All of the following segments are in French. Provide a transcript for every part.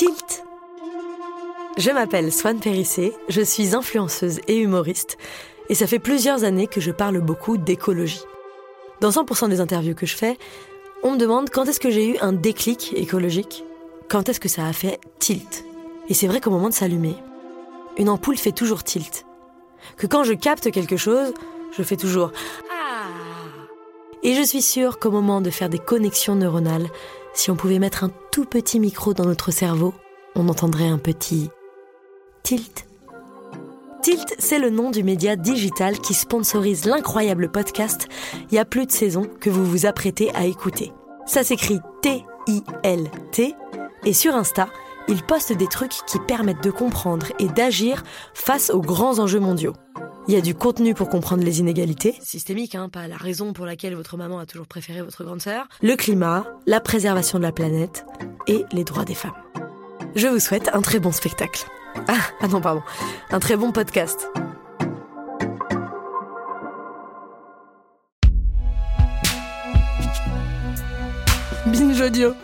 Tilt. Je m'appelle Swan Périssé, je suis influenceuse et humoriste, et ça fait plusieurs années que je parle beaucoup d'écologie. Dans 100% des interviews que je fais, on me demande quand est-ce que j'ai eu un déclic écologique, quand est-ce que ça a fait tilt. Et c'est vrai qu'au moment de s'allumer, une ampoule fait toujours tilt. Que quand je capte quelque chose, je fais toujours Ah Et je suis sûre qu'au moment de faire des connexions neuronales, si on pouvait mettre un tout petit micro dans notre cerveau, on entendrait un petit tilt. Tilt, c'est le nom du média digital qui sponsorise l'incroyable podcast Il y a plus de saison que vous vous apprêtez à écouter. Ça s'écrit T-I-L-T et sur Insta, il poste des trucs qui permettent de comprendre et d'agir face aux grands enjeux mondiaux. Il y a du contenu pour comprendre les inégalités, systémiques, hein, pas la raison pour laquelle votre maman a toujours préféré votre grande sœur, le climat, la préservation de la planète et les droits des femmes. Je vous souhaite un très bon spectacle. Ah, ah non, pardon. Un très bon podcast. Binge audio.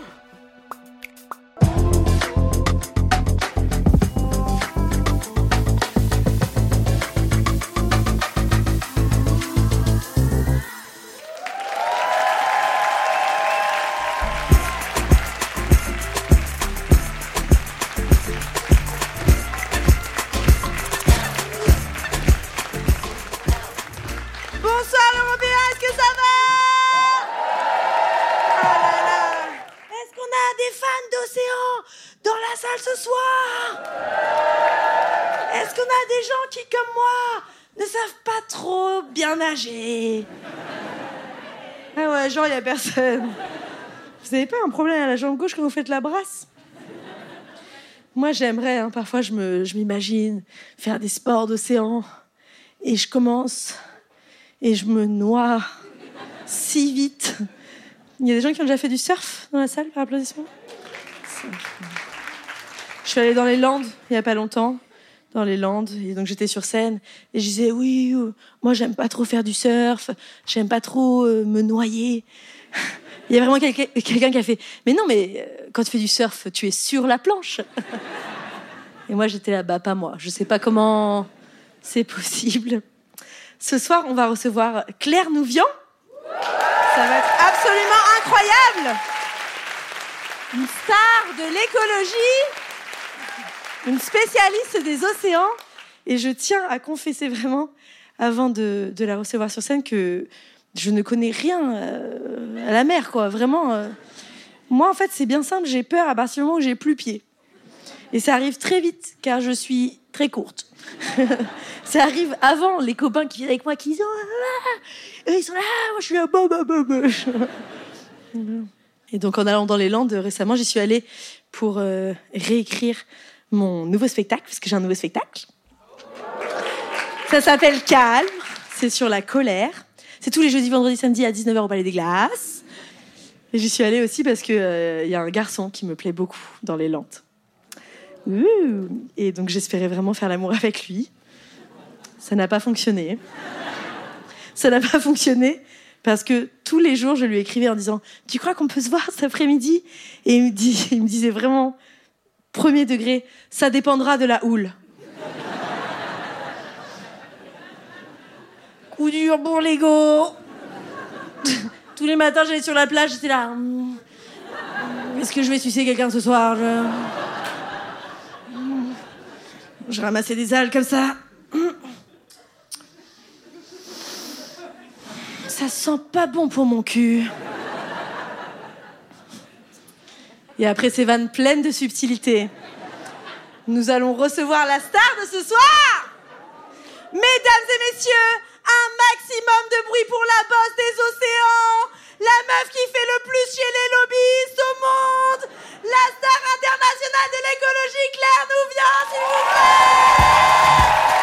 A des gens qui, comme moi, ne savent pas trop bien nager Ah ouais, genre, il a personne. Vous avez pas un problème à la jambe gauche quand vous faites la brasse? Moi, j'aimerais, hein, parfois, je m'imagine faire des sports d'océan et je commence et je me noie si vite. Il y a des gens qui ont déjà fait du surf dans la salle par applaudissement? Je suis allée dans les Landes il y a pas longtemps, dans les Landes, et donc j'étais sur scène et je disais oui, moi j'aime pas trop faire du surf, j'aime pas trop euh, me noyer. Il y a vraiment quelqu'un quelqu'un qui a fait mais non mais euh, quand tu fais du surf, tu es sur la planche. Et moi j'étais là bas pas moi, je sais pas comment c'est possible. Ce soir, on va recevoir Claire Nouvian. Ça va être absolument incroyable. Une star de l'écologie, une spécialiste des océans. Et je tiens à confesser vraiment, avant de, de la recevoir sur scène, que je ne connais rien euh, à la mer, quoi. Vraiment. euh. Moi, en fait, c'est bien simple. J'ai peur à partir du moment où j'ai plus pied. Et ça arrive très vite, car je suis très courte. ça arrive avant les copains qui viennent avec moi, qui disent oh ils sont là, moi je suis là, bah, bah, bah. Et donc en allant dans les Landes récemment, j'y suis allée pour euh, réécrire mon nouveau spectacle, parce que j'ai un nouveau spectacle. Ça s'appelle Calme, c'est sur la colère. C'est tous les jeudis, vendredis, samedis à 19h au Palais des Glaces. Et j'y suis allée aussi parce qu'il il y a un garçon qui me plaît beaucoup dans les. Ouh. Et donc j'espérais vraiment faire l'amour avec lui. Ça n'a pas fonctionné. Ça n'a pas fonctionné parce que tous les jours je lui écrivais en disant Tu crois qu'on peut se voir cet après-midi? Et il me disait vraiment, premier degré, ça dépendra de la houle. Coup dur pour l'ego. Tous les matins j'allais sur la plage, j'étais là. Est-ce que je vais sucer quelqu'un ce soir je... Je ramassais des algues comme ça. Ça sent pas bon pour mon cul. Et après ces vannes pleines de subtilité, nous allons recevoir la star de ce soir. Mesdames et messieurs, un maximum de bruit pour la bosse des océans, la meuf qui fait le plus chez les lobbyistes au monde, la star internationale de l'écologie, Claire Nouvian, s'il vous plaît.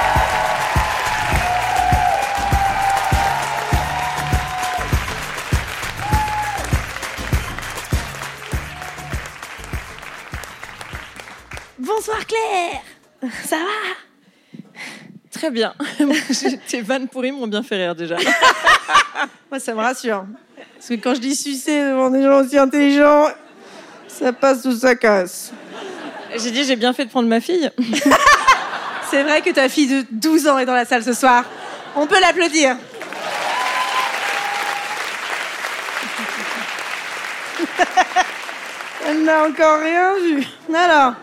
Bonsoir Claire Ça va? Très bien. Tes vannes pourries m'ont bien fait rire déjà. Moi, ça me rassure. Parce que quand je dis sucer devant des gens aussi intelligents, ça passe ou ça casse. J'ai dit j'ai bien fait de prendre ma fille. C'est vrai que ta fille de 12 ans est dans la salle ce soir. On peut l'applaudir. Elle n'a encore rien vu. Alors,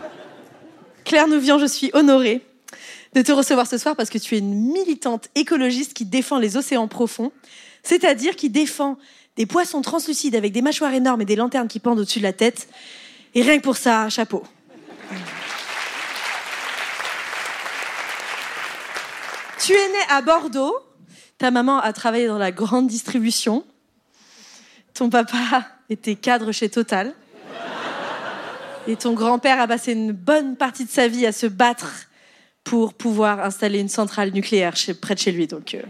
Claire Nouvian, je suis honorée de te recevoir ce soir parce que tu es une militante écologiste qui défend les océans profonds, c'est-à-dire qui défend des poissons translucides avec des mâchoires énormes et des lanternes qui pendent au-dessus de la tête. Et rien que pour ça, chapeau. Tu es née à Bordeaux. Ta maman a travaillé dans la grande distribution. Ton papa était cadre chez Total. Et ton grand-père a passé une bonne partie de sa vie à se battre pour pouvoir installer une centrale nucléaire près de chez lui. Donc, euh,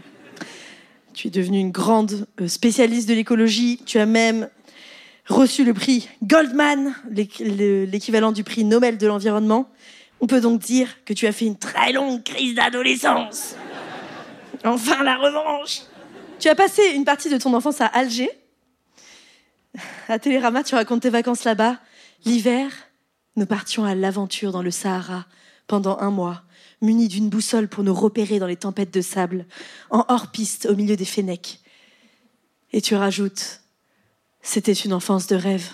tu es devenue une grande euh, spécialiste de l'écologie. Tu as même reçu le prix Goldman, l'équivalent du prix Nobel de l'environnement. On peut donc dire que tu as fait une très longue crise d'adolescence. Enfin, la revanche. Tu as passé une partie de ton enfance à Alger. À Télérama, tu racontes tes vacances là-bas. L'hiver, nous partions à l'aventure dans le Sahara pendant un mois, munis d'une boussole pour nous repérer dans les tempêtes de sable, en hors-piste au milieu des fennecs. Et tu rajoutes, c'était une enfance de rêve.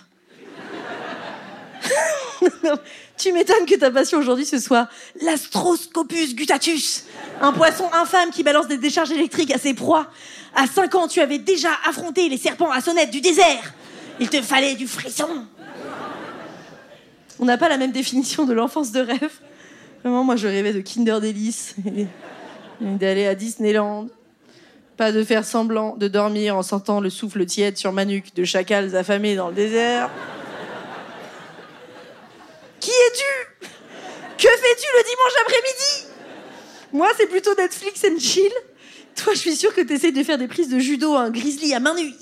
tu m'étonnes que ta passion aujourd'hui ce soit l'astroscopus gutatus, un poisson infâme qui balance des décharges électriques à ses proies. À cinq ans, tu avais déjà affronté les serpents à sonnette du désert. Il te fallait du frisson. On n'a pas la même définition de l'enfance de rêve. Vraiment, moi, je rêvais de Kinder Delice, d'aller à Disneyland. Pas de faire semblant de dormir en sentant le souffle tiède sur ma nuque de chacals affamés dans le désert. Qui es-tu? Que fais-tu le dimanche après-midi? Moi, c'est plutôt Netflix and chill. Toi, je suis sûre que tu essaies de faire des prises de judo à un grizzly à main nue.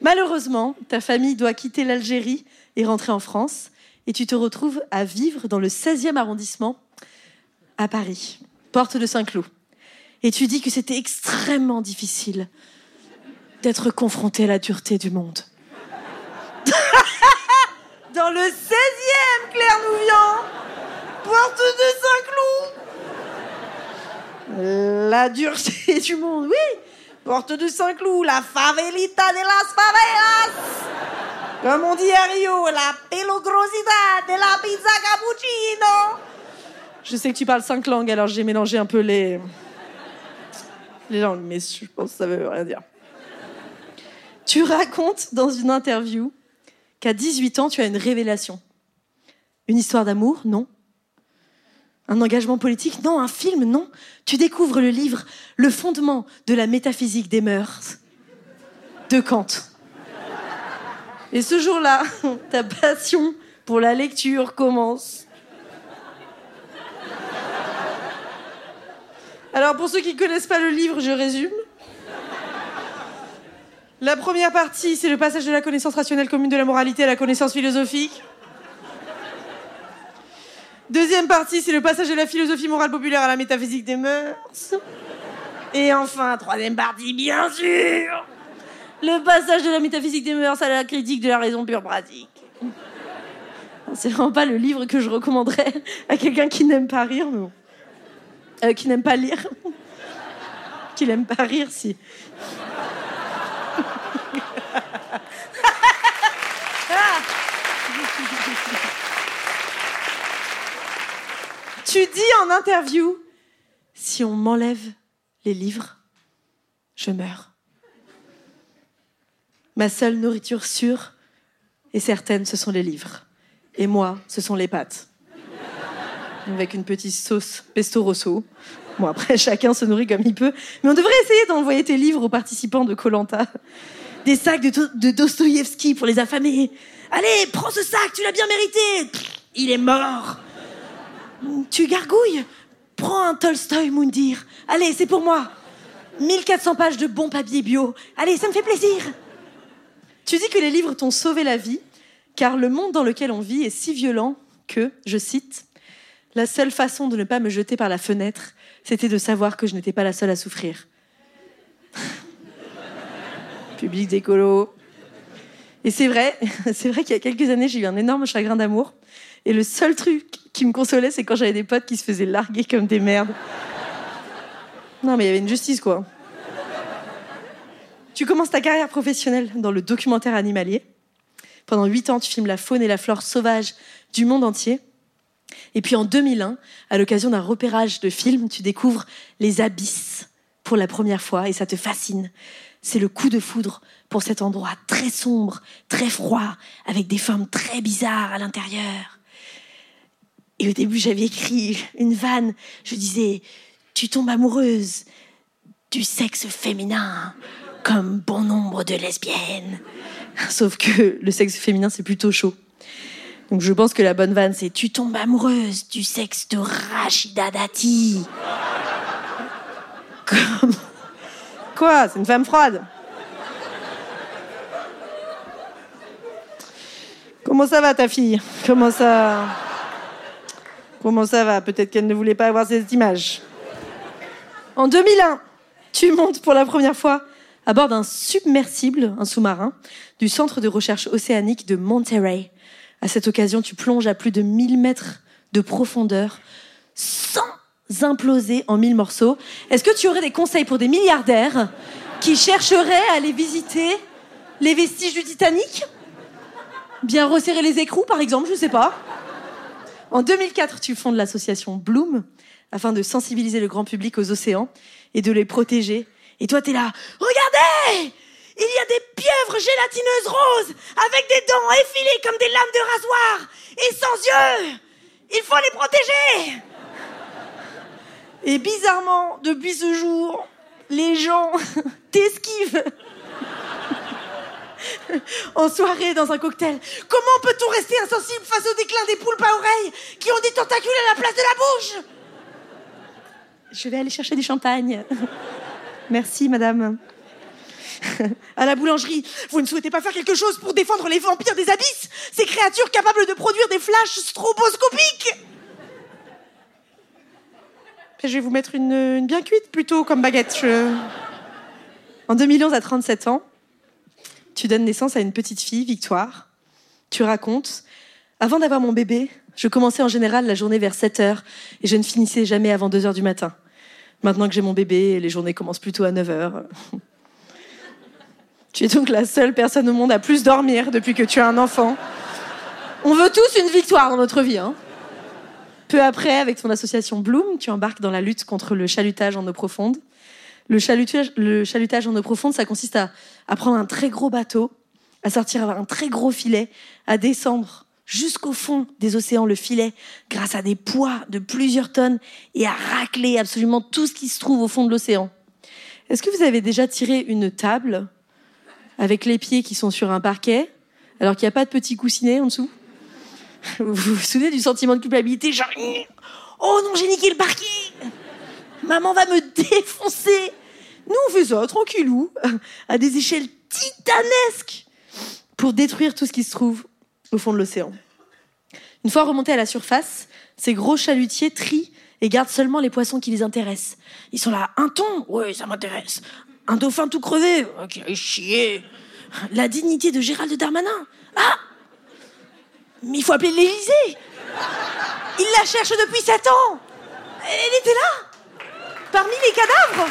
Malheureusement, ta famille doit quitter l'Algérie et rentrer en France. Et tu te retrouves à vivre dans le 16e arrondissement à Paris, porte de Saint-Cloud. Et tu dis que c'était extrêmement difficile d'être confronté à la dureté du monde. dans le 16e, Claire Nouvian, porte de Saint-Cloud. La dureté du monde, oui. Porte de Saint-Cloud, la favelita de las favelas. Comme on dit à Rio, la pelogrosità de la pizza cappuccino. Je sais que tu parles cinq langues, alors j'ai mélangé un peu les... les langues, mais je pense que ça veut rien dire. Tu racontes dans une interview qu'à 18 ans, tu as une révélation. Une histoire d'amour Non. Un engagement politique Non. Un film Non. Tu découvres le livre Le fondement de la métaphysique des mœurs de Kant. Et ce jour-là, ta passion pour la lecture commence. Alors pour ceux qui ne connaissent pas le livre, je résume. La première partie, c'est le passage de la connaissance rationnelle commune de la moralité à la connaissance philosophique. Deuxième partie, c'est le passage de la philosophie morale populaire à la métaphysique des mœurs. Et enfin, troisième partie, bien sûr, le passage de la métaphysique des mœurs à la critique de la raison pure pratique. C'est vraiment pas le livre que je recommanderais à quelqu'un qui n'aime pas rire, mais. Euh, qui n'aime pas lire. qui n'aime pas rire, si. tu dis en interview, si on m'enlève les livres, je meurs. Ma seule nourriture sûre et certaine, ce sont les livres. Et moi, ce sont les pâtes. Avec une petite sauce pesto rosso. Bon, après, chacun se nourrit comme il peut. Mais on devrait essayer d'envoyer tes livres aux participants de Colanta. Des sacs de, de Dostoïevski pour les affamés. Allez, prends ce sac, tu l'as bien mérité. il est mort. Tu gargouilles Prends un Tolstoy Moundir. Allez, c'est pour moi. 1400 pages de bons papiers bio. Allez, ça me fait plaisir. Tu dis que les livres t'ont sauvé la vie, car le monde dans lequel on vit est si violent que, je cite, La seule façon de ne pas me jeter par la fenêtre, c'était de savoir que je n'étais pas la seule à souffrir. Public d'écolo. Et c'est vrai, c'est vrai qu'il y a quelques années, j'ai eu un énorme chagrin d'amour. Et le seul truc qui me consolait, c'est quand j'avais des potes qui se faisaient larguer comme des merdes. Non, mais il y avait une justice, quoi. Tu commences ta carrière professionnelle dans le documentaire animalier. Pendant huit ans, tu filmes la faune et la flore sauvage du monde entier. Et puis en 2001, à l'occasion d'un repérage de films, tu découvres les abysses pour la première fois et ça te fascine. C'est le coup de foudre pour cet endroit très sombre, très froid, avec des formes très bizarres à l'intérieur. Et au début, j'avais écrit une vanne. Je disais, tu tombes amoureuse du sexe féminin, comme bon nombre de lesbiennes. Sauf que le sexe féminin, c'est plutôt chaud. Donc je pense que la bonne vanne, c'est tu tombes amoureuse du sexe de Rachida Dati. Quoi? C'est une femme froide. Comment ça va ta fille? Comment ça Comment ça va? Peut-être qu'elle ne voulait pas avoir cette image. En 2001, tu montes pour la première fois à bord d'un submersible, un sous-marin, du centre de recherche océanique de Monterey. À cette occasion, tu plonges à plus de 1000 mètres de profondeur sans imploser en mille morceaux. Est-ce que tu aurais des conseils pour des milliardaires qui chercheraient à aller visiter les vestiges du Titanic? Bien resserrer les écrous, par exemple, je ne sais pas. En 2004, tu fondes l'association Bloom afin de sensibiliser le grand public aux océans et de les protéger. Et toi, tu es là, regardez! Il y a des pieuvres gélatineuses roses avec des dents effilées comme des lames de rasoir. Et sans yeux. Il faut les protéger. Et bizarrement, depuis ce jour, les gens t'esquivent. En soirée dans un cocktail. Comment peut-on rester insensible face au déclin des poulpes à oreilles qui ont des tentacules à la place de la bouche? Je vais aller chercher du champagne. Merci, madame. À la boulangerie, vous ne souhaitez pas faire quelque chose pour défendre les vampires des abysses? Ces créatures capables de produire des flashs stroboscopiques? Je vais vous mettre une, bien cuite plutôt comme baguette. En 2011, à 37 ans, tu donnes naissance à une petite fille, Victoire. Tu racontes Avant d'avoir mon bébé, je commençais en général la journée vers 7 heures et je ne finissais jamais avant 2 heures du matin. Maintenant que j'ai mon bébé, les journées commencent plutôt à 9 heures. Tu es donc la seule personne au monde à plus dormir depuis que tu as un enfant. On veut tous une victoire dans notre vie. Hein. Peu après, avec ton association Bloom, tu embarques dans la lutte contre le chalutage en eau profonde. Le chalutage, le chalutage en eau profonde, ça consiste à, à prendre un très gros bateau, à sortir un très gros filet, à descendre jusqu'au fond des océans le filet grâce à des poids de plusieurs tonnes et à racler absolument tout ce qui se trouve au fond de l'océan. Est-ce que vous avez déjà tiré une table avec les pieds qui sont sur un parquet alors qu'il n'y a pas de petit coussinet en dessous? Vous vous souvenez du sentiment de culpabilité genre Oh non, j'ai niqué le parquet Maman va me défoncer! Nous, on fait ça tranquillou, à des échelles titanesques pour détruire tout ce qui se trouve au fond de l'océan. Une fois remontés à la surface, ces gros chalutiers trient et gardent seulement les poissons qui les intéressent. Ils sont là, un thon! Oui, ça m'intéresse. Un dauphin tout crevé! Ok, chier. La dignité de Gérald Darmanin. Ah! Mais il faut appeler l'Élysée. Il la cherche depuis sept ans. Elle était là. Parmi les cadavres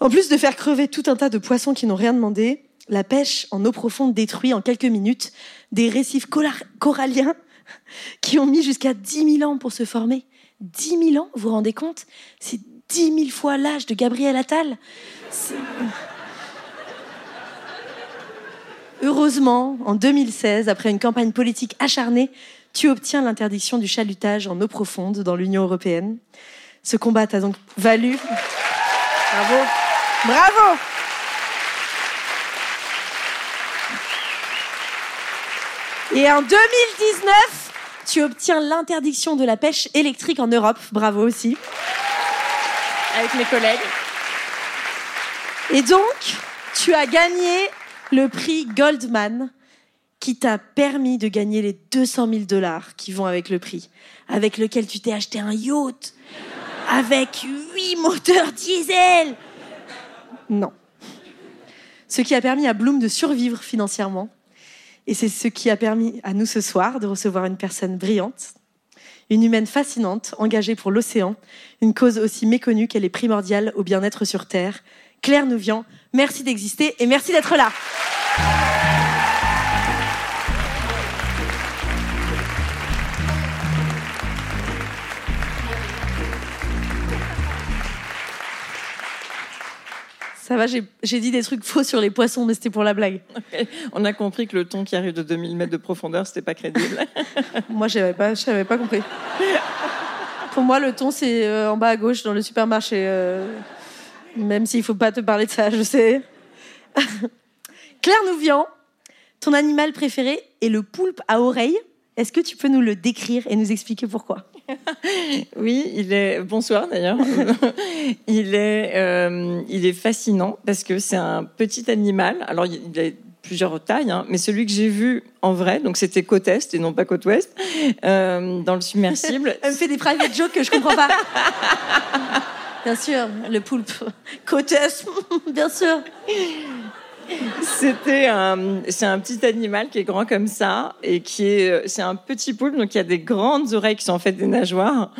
En plus de faire crever tout un tas de poissons qui n'ont rien demandé, la pêche en eau profonde détruit en quelques minutes des récifs coralliens qui ont mis jusqu'à 10 000 ans pour se former. 10 000 ans, vous vous rendez compte? C'est 10 000 fois l'âge de Gabriel Attal. Heureusement, en 2016, après une campagne politique acharnée, tu obtiens l'interdiction du chalutage en eau profonde dans l'Union européenne. Ce combat t'a donc valu. Bravo. Bravo. Et en 2019, tu obtiens l'interdiction de la pêche électrique en Europe. Bravo aussi. Avec mes collègues. Et donc, tu as gagné le prix Goldman qui t'a permis de gagner les 200 000 dollars qui vont avec le prix, avec lequel tu t'es acheté un yacht, avec huit moteurs diesel. Non. Ce qui a permis à Bloom de survivre financièrement. Et c'est ce qui a permis à nous ce soir de recevoir une personne brillante, une humaine fascinante, engagée pour l'océan, une cause aussi méconnue qu'elle est primordiale au bien-être sur Terre. Claire Nouvian, merci d'exister et merci d'être là. Ça va, j'ai dit des trucs faux sur les poissons, mais c'était pour la blague. On a compris que le thon qui arrive de 2000 mètres de profondeur, c'était pas crédible. moi, j'avais pas, j'avais pas compris. Pour moi, le thon, c'est euh, en bas à gauche dans le supermarché. Euh, même s'il faut pas te parler de ça, je sais. Claire Nouvian, ton animal préféré est le poulpe à oreille. Est-ce que tu peux nous le décrire et nous expliquer pourquoi? Oui, il est. Bonsoir d'ailleurs. il est, euh, il est fascinant parce que c'est un petit animal. Alors il a plusieurs tailles, hein, mais celui que j'ai vu en vrai, donc c'était côte est et non pas côte ouest, euh, dans le submersible. Elle me fait des private jokes que je comprends pas. Bien sûr, le poulpe. Côte est, bien sûr. C'était un, c'est un petit animal qui est grand comme ça et qui est, c'est un petit poulpe donc il y a des grandes oreilles qui sont en fait des nageoires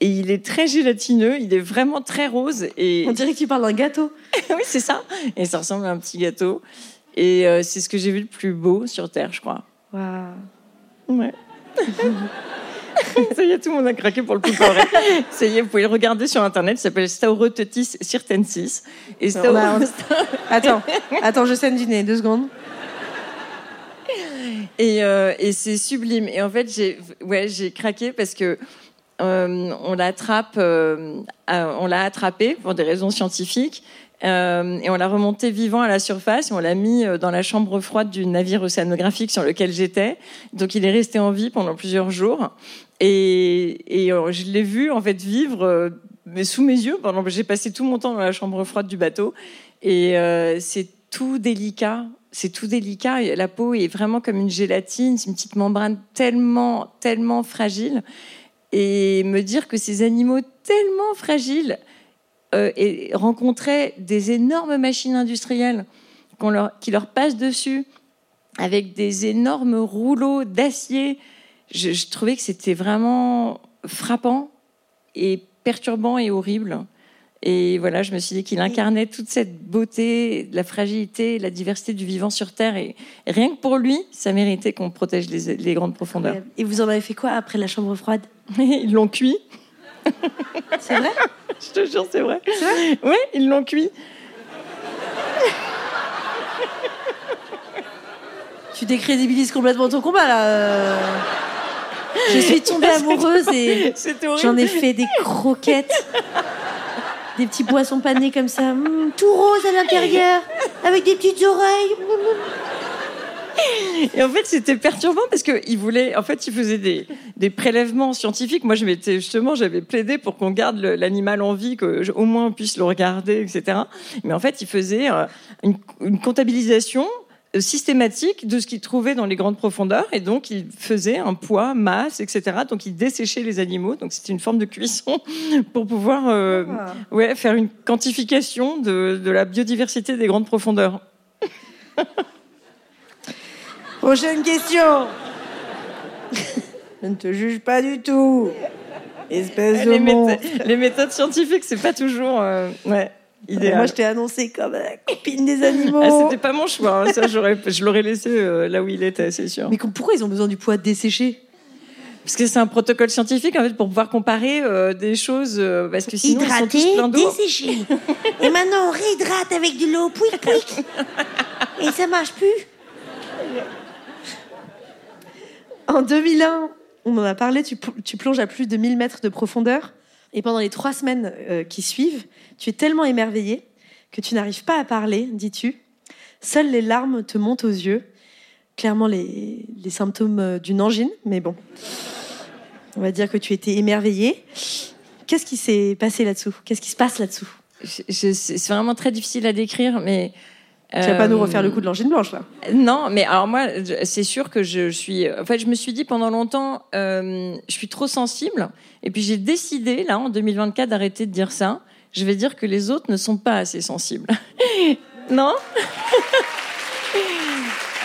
et il est très gélatineux, il est vraiment très rose et on dirait que tu parles d'un gâteau. oui, c'est ça. Et ça ressemble à un petit gâteau et euh, c'est ce que j'ai vu le plus beau sur terre, je crois. Waouh. Ouais. Ça y est, tout le monde a craqué pour le poulpe Ça y est, vous pouvez le regarder sur Internet. Il s'appelle Staurotetis cirtensis. Et Attends, attends, je saigne du nez. Deux secondes. Et, euh, et c'est sublime. Et en fait, j'ai ouais, j'ai craqué parce que euh, on l'attrape, euh, on l'a attrapé pour des raisons scientifiques. Euh, et on l'a remonté vivant à la surface et on l'a mis dans la chambre froide du navire océanographique sur lequel j'étais. Donc il est resté en vie pendant plusieurs jours. Et, euh, je l'ai vu en fait vivre mais sous mes yeux. J'ai passé tout mon temps dans la chambre froide du bateau et c'est tout délicat. C'est tout délicat. La peau est vraiment comme une gélatine, c'est une petite membrane tellement, tellement fragile. Et me dire que ces animaux tellement fragiles euh, et rencontraient des énormes machines industrielles qui leur passent dessus avec des énormes rouleaux d'acier. Je, trouvais que c'était vraiment frappant et perturbant et horrible. Et voilà, je me suis dit qu'il incarnait toute cette beauté, la fragilité, la diversité du vivant sur Terre. Et rien que pour lui, ça méritait qu'on protège les, les, grandes profondeurs. Et vous en avez fait quoi après la chambre froide? Ils l'ont cuit. C'est vrai? Je te jure, c'est vrai. C'est vrai? Oui, ils l'ont cuit. Tu décrédibilises complètement ton combat là. Je suis tombée amoureuse et j'en ai fait des croquettes, des petits poissons panés comme ça, hum, tout rose à l'intérieur, avec des petites oreilles. Et en fait, c'était perturbant parce qu'il voulait, en fait, il faisait des, des prélèvements scientifiques. Moi, je m'étais justement, j'avais plaidé pour qu'on garde l'animal en vie, qu'au moins on puisse le regarder, etc. Mais en fait, il faisait euh, une, une comptabilisation euh, systématique de ce qu'il trouvait dans les grandes profondeurs et donc il faisait un poids, masse, etc. Donc il desséchait les animaux. Donc c'était une forme de cuisson pour pouvoir euh, ah. ouais, faire une quantification de, de la biodiversité des grandes profondeurs. Prochaine question. Je ne te juge pas du tout. Espèce de les, méthodes, les méthodes scientifiques, c'est pas toujours euh, ouais, idéal. Moi, je t'ai annoncé comme la copine des animaux. Ah, c'était pas mon choix. Hein. Ça, j'aurais, je l'aurais laissé euh, là où il était, c'est sûr. Mais pourquoi ils ont besoin du poids desséché? Parce que c'est un protocole scientifique en fait pour pouvoir comparer euh, des choses parce que sinon Hydrater, ils sont tous plein d'eau. dessécher. Et maintenant on réhydrate avec de l'eau pouic pouic. Et ça marche plus. En 2001, on en a parlé, tu, plonges à plus de 1000 mètres de profondeur? Et pendant les trois semaines euh, qui suivent, tu es tellement émerveillé que tu n'arrives pas à parler, dis-tu. Seules les larmes te montent aux yeux. Clairement, les, symptômes euh, d'une angine, mais bon. On va dire que tu étais émerveillé. Qu'est-ce qui s'est passé là-dessous? Qu'est-ce qui se passe là-dessous? C'est vraiment très difficile à décrire, mais Tu vas pas nous refaire le coup de l'angine blanche là Non, mais alors moi, c'est sûr que je suis. En fait, je me suis dit pendant longtemps, je suis trop sensible. Et puis j'ai décidé là en 2024 d'arrêter de dire ça. Je vais dire que les autres ne sont pas assez sensibles. non?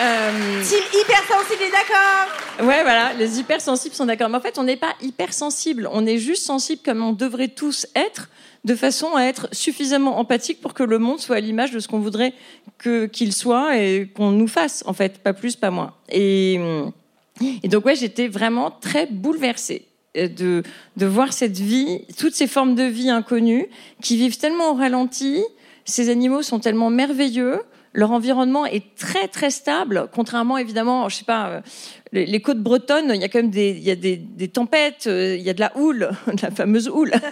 Euh... Team hypersensible est d'accord? Ouais, voilà, les hypersensibles sont d'accord. Mais en fait, on n'est pas hypersensible. On est juste sensible comme on devrait tous être, de façon à être suffisamment empathique pour que le monde soit à l'image de ce qu'on voudrait qu'il soit et qu'on nous fasse. En fait, pas plus, pas moins. Et, et donc ouais, j'étais vraiment très bouleversée de, de voir cette vie, toutes ces formes de vie inconnues qui vivent tellement au ralenti. Ces animaux sont tellement merveilleux leur environnement est très très stable, contrairement évidemment, je sais pas, euh, les, côtes bretonnes, il y a quand même des, il y a des, des tempêtes, euh, il y a de la houle, de la fameuse houle.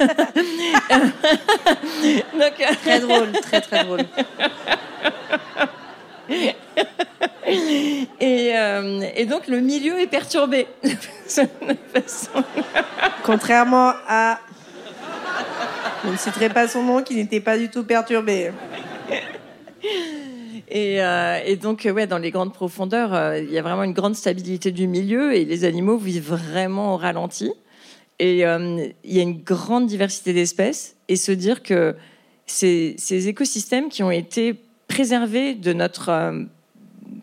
Donc, euh, très drôle, très très drôle. Et, et, donc le milieu est perturbé. Contrairement à... Je ne citerai pas son nom qui n'était pas du tout perturbé. Et, euh, et, donc, ouais, dans les grandes profondeurs, euh, il y a vraiment une grande stabilité du milieu et les animaux vivent vraiment au ralenti. Et euh, il y a une grande diversité d'espèces. Et se dire que ces, ces, écosystèmes qui ont été préservés de notre euh,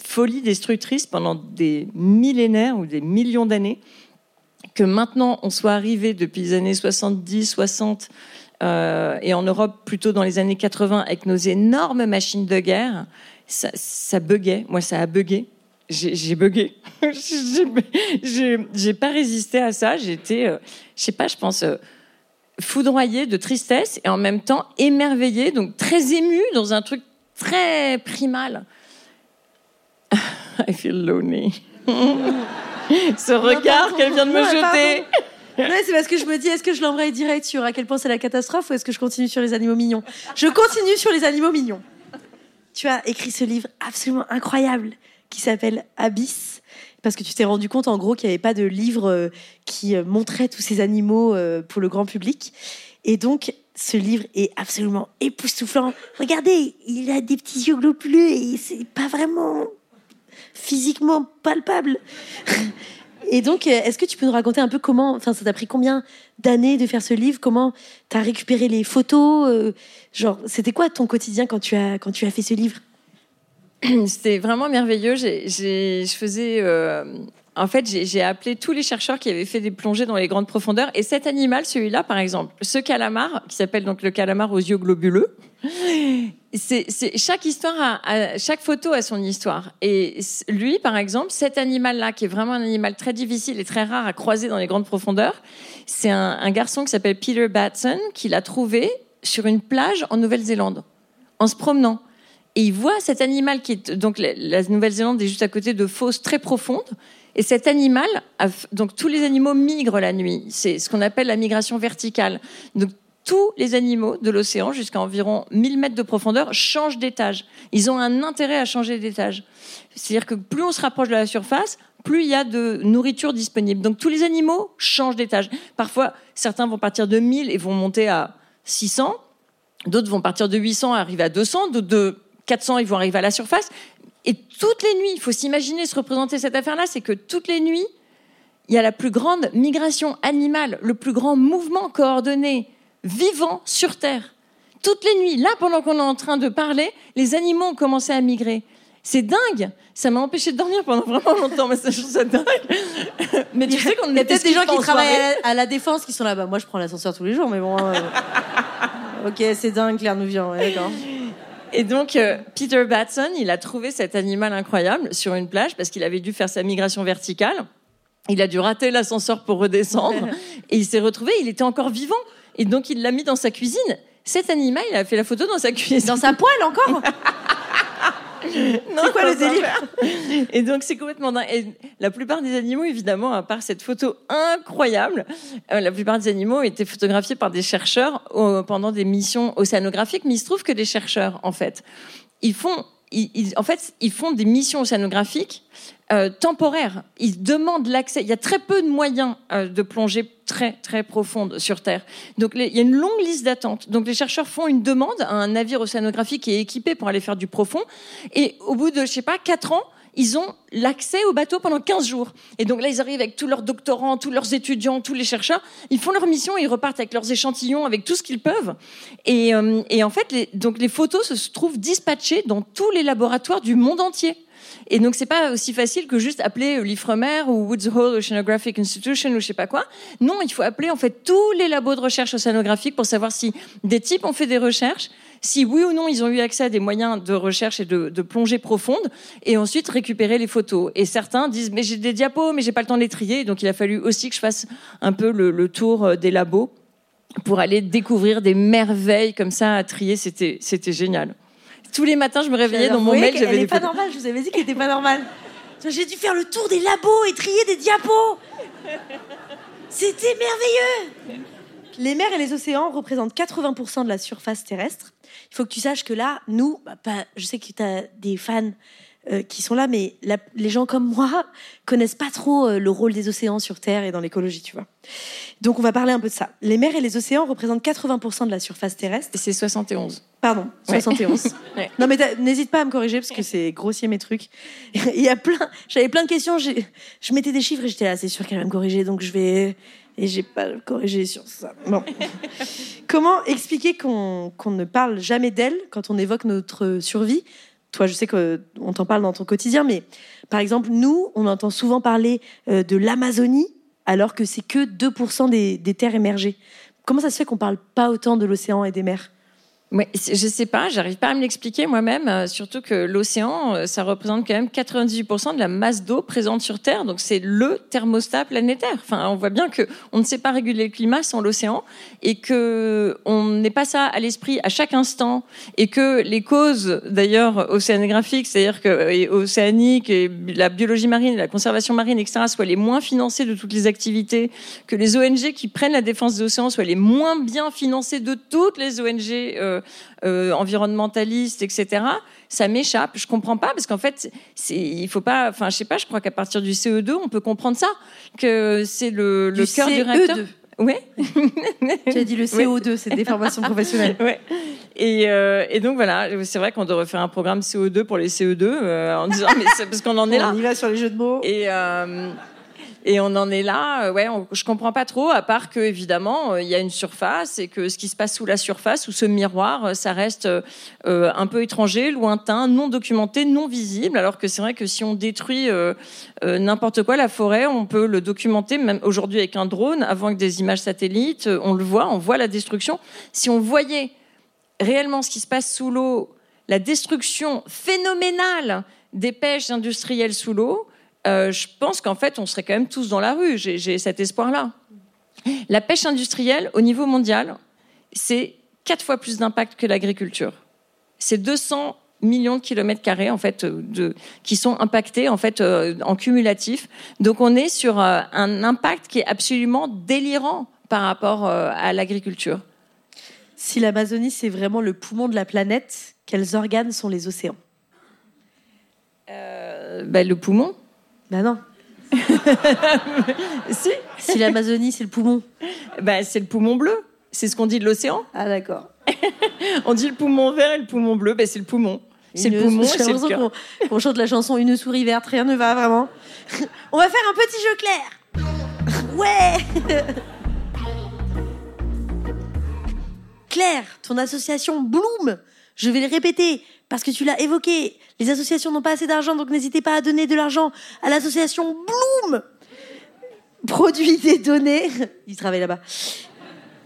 folie destructrice pendant des millénaires ou des millions d'années, que maintenant on soit arrivé depuis les années 70, 60, euh, et en Europe plutôt dans les années 80 avec nos énormes machines de guerre, ça, ça buguait. Moi, ça a bugué. J'ai bugué. J'ai pas résisté à ça. J'étais, euh, je sais pas, je pense, euh, foudroyée de tristesse et en même temps émerveillée, donc très émue dans un truc très primal. I feel lonely. Ce regard qu'elle vient de me jeter. C'est parce que je me dis, est-ce que je l'embraye direct sur à quel point c'est la catastrophe ou est-ce que je continue sur les animaux mignons? Je continue sur les animaux mignons tu as écrit ce livre absolument incroyable qui s'appelle Abyss parce que tu t'es rendu compte en gros qu'il n'y avait pas de livre euh, qui euh, montrait tous ces animaux euh, pour le grand public. Et donc, ce livre est absolument époustouflant. Regardez, il a des petits yeux globuleux et c'est pas vraiment physiquement palpable. Et donc, est-ce que tu peux nous raconter un peu comment, enfin, ça t'a pris combien d'années de faire ce livre? Comment tu as récupéré les photos euh, Genre, c'était quoi ton quotidien quand tu as, quand tu as fait ce livre? C'était vraiment merveilleux. je faisais. Euh, en fait, j'ai appelé tous les chercheurs qui avaient fait des plongées dans les grandes profondeurs. Et cet animal, celui-là, par exemple, ce calamar, qui s'appelle donc le calamar aux yeux globuleux, c'est chaque histoire, chaque photo a son histoire. Et lui, par exemple, cet animal-là, qui est vraiment un animal très difficile et très rare à croiser dans les grandes profondeurs, c'est un, garçon qui s'appelle Peter Batson qui l'a trouvé sur une plage en Nouvelle-Zélande, en se promenant. Et il voit cet animal qui est donc la, Nouvelle-Zélande est juste à côté de fosses très profondes. Et cet animal, donc tous les animaux migrent la nuit. C'est ce qu'on appelle la migration verticale. Donc tous les animaux de l'océan, jusqu'à environ 1000 mètres de profondeur, changent d'étage. Ils ont un intérêt à changer d'étage. C'est-à-dire que plus on se rapproche de la surface, plus il y a de nourriture disponible. Donc tous les animaux changent d'étage. Parfois, certains vont partir de 1000 et vont monter à 600. D'autres vont partir de 800 et arriver à 200. D'autres de 400, ils vont arriver à la surface. Et toutes les nuits, il faut s'imaginer, se représenter cette affaire-là, c'est que toutes les nuits, il y a la plus grande migration animale, le plus grand mouvement coordonné, vivant sur Terre. Toutes les nuits, là, pendant qu'on est en train de parler, les animaux ont commencé à migrer. C'est dingue. Ça m'a empêché de dormir pendant vraiment longtemps, mais ça, je trouve ça dingue. Mais tu sais qu'on Il y a peut-être des gens qui travaillent à la, défense qui sont là-bas. Moi, je prends l'ascenseur tous les jours, mais bon. Euh, ok, c'est dingue, Claire nous vient. d'accord. Et donc, euh, Peter Batson, il a trouvé cet animal incroyable sur une plage parce qu'il avait dû faire sa migration verticale. Il a dû rater l'ascenseur pour redescendre. et il s'est retrouvé, il était encore vivant. Et donc, il l'a mis dans sa cuisine. Cet animal, il a fait la photo dans sa cuisine. Dans sa poêle encore c'est quoi le délire Et donc c'est complètement dingue. Et la plupart des animaux, évidemment, à part cette photo incroyable, euh, la plupart des animaux ont été photographiés par des chercheurs pendant des missions océanographiques. Mais il se trouve que des chercheurs, en fait, ils font en fait, ils font des missions océanographiques euh, temporaires. Ils demandent l'accès. Il y a très peu de moyens euh, de plonger très très profonde sur Terre. Donc il y a une longue liste d'attente. Donc les chercheurs font une demande à un navire océanographique qui est équipé pour aller faire du profond. Et au bout de, je sais pas, quatre ans, ils ont l'accès au bateau pendant 15 jours. Et donc là, ils arrivent avec tous leurs doctorants, tous leurs étudiants, tous les chercheurs. Ils font leur mission, ils repartent avec leurs échantillons, avec tout ce qu'ils peuvent. Et, euh, en fait, donc les photos se trouvent dispatchées dans tous les laboratoires du monde entier. Et donc, c'est pas aussi facile que juste appeler l'IFREMER ou Woods Hole Oceanographic Institution ou je sais pas quoi. Non, il faut appeler en fait tous les labos de recherche océanographique pour savoir si des types ont fait des recherches, si oui ou non ils ont eu accès à des moyens de recherche et de, plongée profonde, et ensuite récupérer les photos. Et certains disent mais j'ai des diapos, mais j'ai pas le temps de les trier, donc il a fallu aussi que je fasse un peu le, le tour euh, des labos pour aller découvrir des merveilles comme ça à trier. C'était c'était génial tous les matins, je me réveillais dans mon mail. Elle n'est pas normale. Je vous avais dit qu'elle n'était pas normale. J'ai dû faire le tour des labos et trier des diapos. C'était merveilleux. Les mers et les océans représentent 80% de la surface terrestre. Il faut que tu saches que là, nous, bah, je sais que tu as des fans euh, qui sont là, mais les gens comme moi connaissent pas trop euh, le rôle des océans sur Terre et dans l'écologie, tu vois. Donc on va parler un peu de ça. Les mers et les océans représentent 80% de la surface terrestre. Et c'est 71. Pardon, 71. Non mais n'hésite pas à me corriger parce que c'est grossier mes trucs. Il y a plein, j'avais plein de questions, je mettais des chiffres et j'étais là, c'est sûr qu'elle va me corriger, donc je vais et j'ai pas corrigé sur ça. Bon. Comment expliquer qu'on ne parle jamais d'elle quand on évoque notre survie toi, je sais qu'on t'en parle dans ton quotidien, mais par exemple, nous, on entend souvent parler euh, de l'Amazonie, alors que c'est que 2% des, des terres émergées. Comment ça se fait qu'on parle pas autant de l'océan et des mers? Ouais, je sais pas, j'arrive pas à me l'expliquer moi-même, euh, surtout que l'océan, euh, ça représente quand même 98% de la masse d'eau présente sur Terre, donc c'est le thermostat planétaire. Enfin, on voit bien que on ne sait pas réguler le climat sans l'océan et que on n'est pas ça à l'esprit à chaque instant et que les causes, d'ailleurs, océanographiques, c'est-à-dire que et océanique et la biologie marine, la conservation marine, etc., soient les moins financées de toutes les activités, que les ONG qui prennent la défense des océans soient les moins bien financées de toutes les ONG. Euh, euh, environnementaliste, etc. Ça m'échappe. Je comprends pas parce qu'en fait, il faut pas. Enfin, je sais pas. Je crois qu'à partir du CE2, on peut comprendre ça que c'est le, le cœur du réacteur. Oui. tu as dit le CO2, c'est des formations professionnelles. Ouais. Et, euh, et, donc voilà, c'est vrai qu'on devrait faire un programme CO2 pour les CE2 euh, en disant mais c'est parce qu'on en est là. On y va sur les jeux de mots. Et euh, et on en est là, euh, ouais, je comprends pas trop, à part que évidemment euh, il y a une surface et que ce qui se passe sous la surface, ou ce miroir, euh, ça reste un peu étranger, lointain, non documenté, non visible. Alors que c'est vrai que si on détruit n'importe quoi, la forêt, on peut le documenter, même aujourd'hui avec un drone, avant que des images satellites, on le voit, on voit la destruction. Si on voyait réellement ce qui se passe sous l'eau, la destruction phénoménale des pêches industrielles sous l'eau, euh, je pense qu'en fait, on serait quand même tous dans la rue. J'ai cet espoir-là. La pêche industrielle, au niveau mondial, c'est quatre fois plus d'impact que l'agriculture. C'est 200 millions de kilomètres carrés en fait de, qui sont impactés en fait euh, en cumulatif. Donc on est sur euh, un impact qui est absolument délirant par rapport à l'agriculture. Si l'Amazonie c'est vraiment le poumon de la planète, quels organes sont les océans? Ben, Le poumon. Ben non. si. Si l'Amazonie, c'est le poumon. Ben, c'est le poumon bleu. C'est ce qu'on dit de l'océan. Ah, d'accord. on dit le poumon vert et le poumon bleu. Ben, c'est le poumon. C'est le poumon, c'est le cœur. On, chante la chanson Une souris verte, rien ne va vraiment. on va faire un petit jeu clair. Ouais Claire, ton association Bloom, je vais le répéter, parce que tu l'as évoqué. Les associations n'ont pas assez d'argent, donc n'hésitez pas à donner de l'argent à l'association Bloom. Produit des données, il travaille là-bas,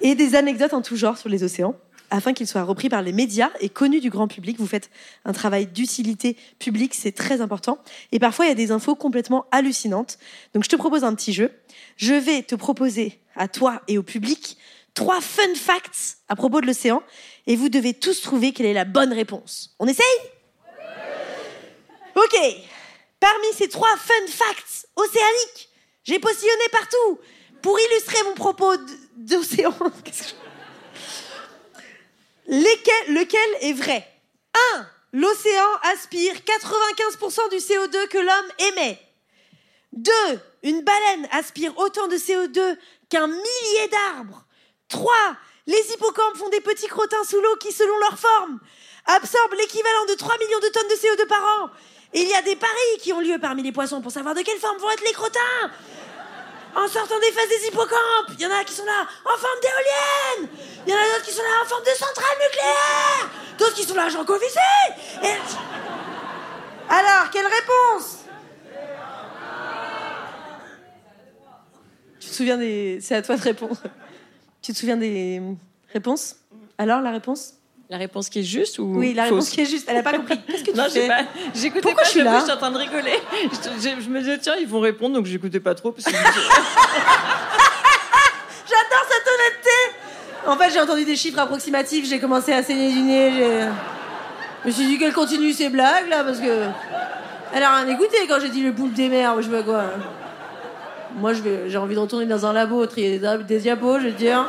et des anecdotes en tout genre sur les océans, afin qu'ils soient repris par les médias et connus du grand public. Vous faites un travail d'utilité publique, c'est très important. Et parfois, il y a des infos complètement hallucinantes. Donc, je te propose un petit jeu. Je vais te proposer à toi et au public trois fun facts à propos de l'océan et vous devez tous trouver quelle est la bonne réponse. On essaye? Ok. Parmi ces trois fun facts océaniques, j'ai postillonné partout pour illustrer mon propos d'océan. lequel est vrai? 1. L'océan aspire 95% du CO2 que l'homme émet. 2. Une baleine aspire autant de CO2 qu'un millier d'arbres. 3. Les hippocampes font des petits crottins sous l'eau qui, selon leur forme, absorbent l'équivalent de 3 millions de tonnes de CO2 par an. Et il y a des paris qui ont lieu parmi les poissons pour savoir de quelle forme vont être les crottins. En sortant des fesses des hippocampes, il y en a qui sont là en forme d'éolienne. Il y en a d'autres qui sont là en forme de centrale nucléaire. D'autres qui sont là Jean Covici. Alors, quelle réponse? Tu te souviens des... C'est à toi de répondre. Tu te souviens des réponses? Alors, la réponse? La réponse qui est juste ou Oui, la réponse fausse? qui est juste. Elle n'a pas compris. Qu'est-ce que tu Non, fais? pas. J'écoutais Pourquoi pas. je suis là? Je suis en train de rigoler. Je, je- je me disais tiens, ils vont répondre, donc j'écoutais pas trop parce que J'adore cette honnêteté En fait, j'ai entendu des chiffres approximatifs, j'ai commencé à saigner du nez. Je me suis dit qu'elle continue ses blagues, là, parce que... Elle a rien écouté quand j'ai dit le poulpe des mers, ou je sais pas quoi. Moi, j'ai envie de retourner dans un labo, trier des, des diapos, je te dire.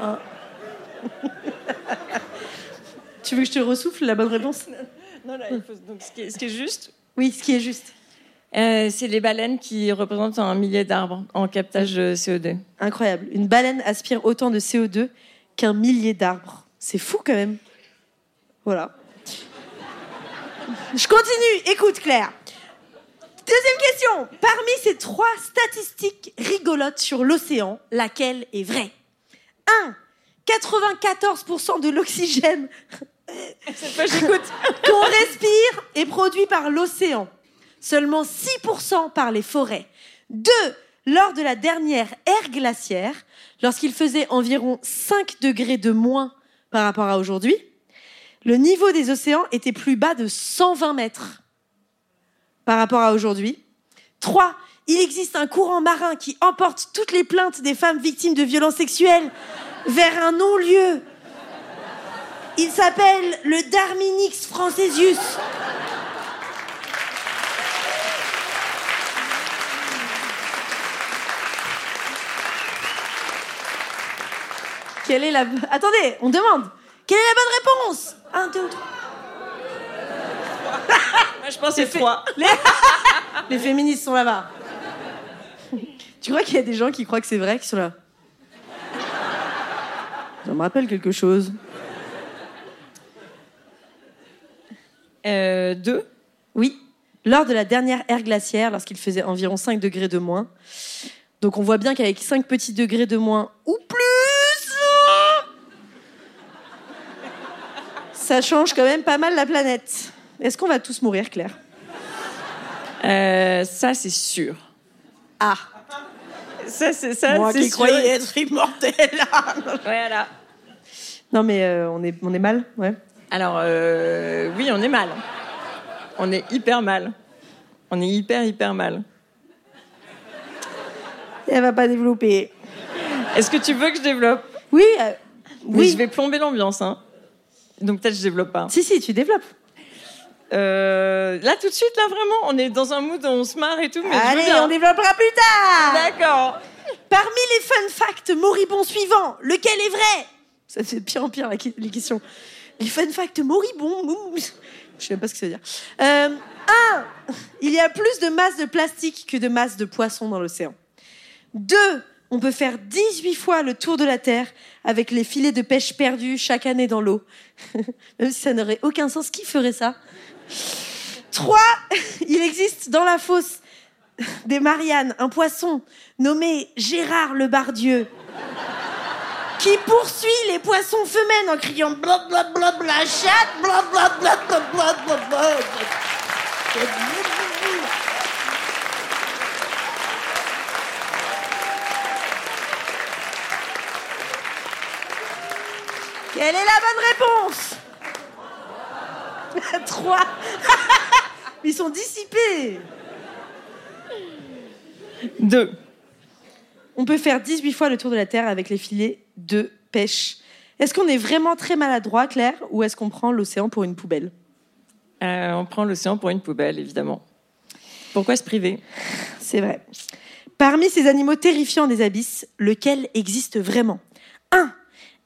Ah. tu veux que je te ressouffle la bonne réponse? Non, là, il faut- donc ce qui est, ce qui est juste, Oui, ce qui est juste. euh, c'est les baleines qui représentent un millier d'arbres en captage de CO2. Incroyable. Une baleine aspire autant de CO2 qu'un millier d'arbres. C'est fou quand même. Voilà. Je continue. Écoute, Claire. Deuxième question. Parmi ces trois statistiques rigolotes sur l'océan, laquelle est vraie? 1. 94% de l'oxygène qu'on respire est produit par l'océan. Seulement 6% par les forêts. 2. Lors de la dernière ère glaciaire, lorsqu'il faisait environ 5 degrés de moins par rapport à aujourd'hui, le niveau des océans était plus bas de 120 mètres par rapport à aujourd'hui. 3. Il existe un courant marin qui emporte toutes les plaintes des femmes victimes de violences sexuelles vers un non-lieu. Il s'appelle le Darminix francesius. Quelle est la... Attendez, on demande. Quelle est la bonne réponse? Un, deux, trois. Moi, je pense que c'est trois. Les féministes sont là-bas. Tu crois qu'il y a des gens qui croient que c'est vrai, qui sont là? Ça me rappelle quelque chose. Euh, deux. Oui, lors de la dernière ère glaciaire, lorsqu'il faisait environ 5 degrés de moins. Donc on voit bien qu'avec 5 petits degrés de moins ou plus, ça change quand même pas mal la planète. Est-ce qu'on va tous mourir, Claire? Euh, ça, c'est sûr. Ah, Ça, c'est ça. moi qui sûr. croyais être immortel. Voilà. non mais euh, on, est, on est mal, ouais. Alors, euh, oui, on est mal. On est hyper mal. On est hyper, hyper mal. Elle va pas développer. Est-ce que tu veux que je développe? Oui, euh, Mais oui. je vais plomber l'ambiance, hein. Donc peut-être je développe pas. Si, si, tu développes. Euh, là, tout de suite, là, vraiment, on est dans un mood où on se marre et tout, mais Allez, on développera plus tard. D'accord. Parmi les fun facts moribonds suivants, lequel est vrai? Ça fait de pire en pire la les questions. Les fun facts moribonds. ouh, Je sais même pas ce que ça veut dire. Euh, un, il y a plus de masse de plastique que de masse de poissons dans l'océan. Deux, on peut faire 18 fois le tour de la Terre avec les filets de pêche perdus chaque année dans l'eau. Même si ça n'aurait aucun sens, qui ferait ça? Trois, il existe dans la fosse des Mariannes un poisson nommé Gérard le Bardieu qui poursuit les poissons femelles en criant blablabla la chatte blablabla blablabla. Quelle est la bonne réponse Trois. Ils sont dissipés. Deux. On peut faire 18 fois le tour de la Terre avec les filets de pêche. Est-ce qu'on est vraiment très maladroit, Claire, ou est-ce qu'on prend l'océan pour une poubelle? Euh, on prend l'océan pour une poubelle, évidemment. Pourquoi se priver? C'est vrai. Parmi ces animaux terrifiants des abysses, lequel existe vraiment? 1.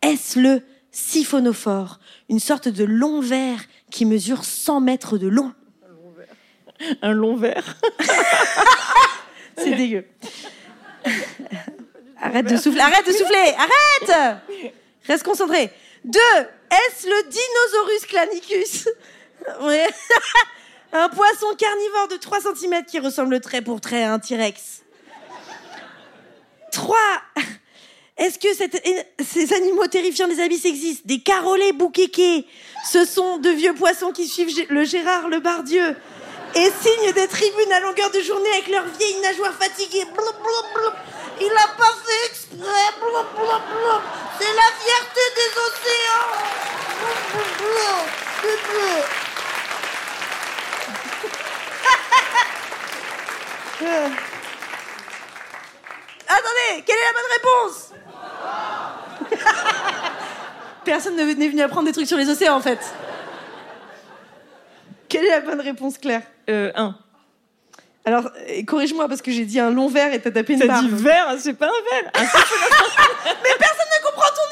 Est-ce le siphonophore, une sorte de long verre qui mesure 100 mètres de long. Un long verre. C'est dégueu. Arrête de souffler, arrête de souffler, arrête Reste concentré. Deux, est-ce le Dinosaurus clanicus? Ouais. Un poisson carnivore de 3 cm qui ressemble trait pour trait à un T-Rex. 3. Est-ce que ces animaux terrifiants des abysses existent? Des carolets bouquéqués. Ce sont de vieux poissons qui suivent le Gérard le Bardieu et signent des tribunes à longueur de journée avec leurs vieilles nageoires fatiguées. Il a pas fait exprès. C'est la fierté des océans. Euh. Attendez, quelle est la bonne réponse Personne ne- n'est venu apprendre des trucs sur les océans en fait. Quelle est la bonne réponse, Claire Euh, un. Alors, euh, corrige-moi parce que j'ai dit un long verre et t'as tapé une T'as barre. dit verre, c'est pas un verre. Un Mais personne ne comprend ton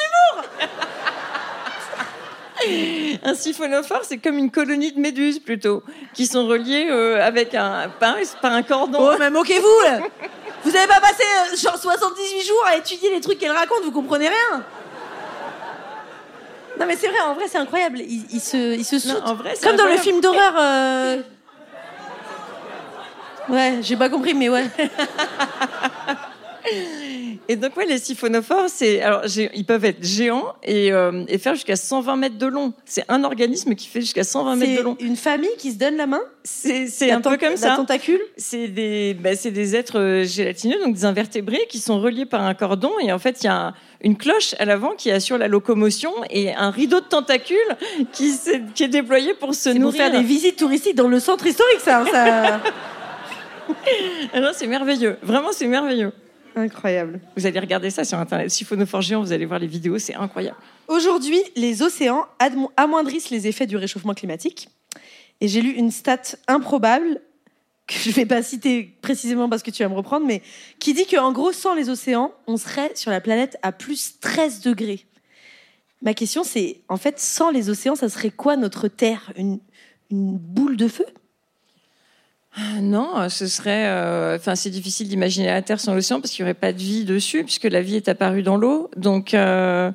humour Un siphonophore, c'est comme une colonie de méduses plutôt, qui sont reliées euh, avec un par, par un cordon. Oh, mais moquez-vous là Vous avez pas passé euh, genre 78 jours à étudier les trucs qu'elle raconte, vous comprenez rien Non mais c'est vrai, en vrai c'est incroyable. Il, il se, il se Non, saute. en vrai, c'est Comme dans le incroyable. film d'horreur. euh, Ouais, j'ai pas compris, mais ouais. Et donc ouais, les siphonophores, c'est alors ils peuvent être géants et, euh, et faire jusqu'à 120 mètres de long. C'est un organisme qui fait jusqu'à 120 mètres C'est de long. une famille qui se donne la main? C'est c'est un peu comme ça. tentacule? C'est des, bah, c'est des êtres euh, gélatineux, donc des invertébrés qui sont reliés par un cordon. Et en fait, il y a un- une cloche à l'avant qui assure la locomotion et un rideau de tentacules qui, est déployé pour se C'est pour nourrir. faire des visites touristiques dans le centre historique, ça. ça... Alors, c'est merveilleux. Vraiment, c'est merveilleux. Incroyable. Vous allez regarder ça sur Internet. Siphonophore géant, vous allez voir les vidéos, c'est incroyable. Aujourd'hui, les océans amoindrissent les effets du réchauffement climatique. Et j'ai lu une stat improbable, que je ne vais pas citer précisément parce que tu vas me reprendre, mais qui dit qu'en gros, sans les océans, on serait sur la planète à plus 13 degrés. Ma question, c'est, en fait, sans les océans, ça serait quoi notre Terre? Une, une boule de feu? Non, ce serait. euh, Enfin, c'est difficile d'imaginer la Terre sans l'océan parce qu'il n'y aurait pas de vie dessus, puisque la vie est apparue dans l'eau. Donc, euh,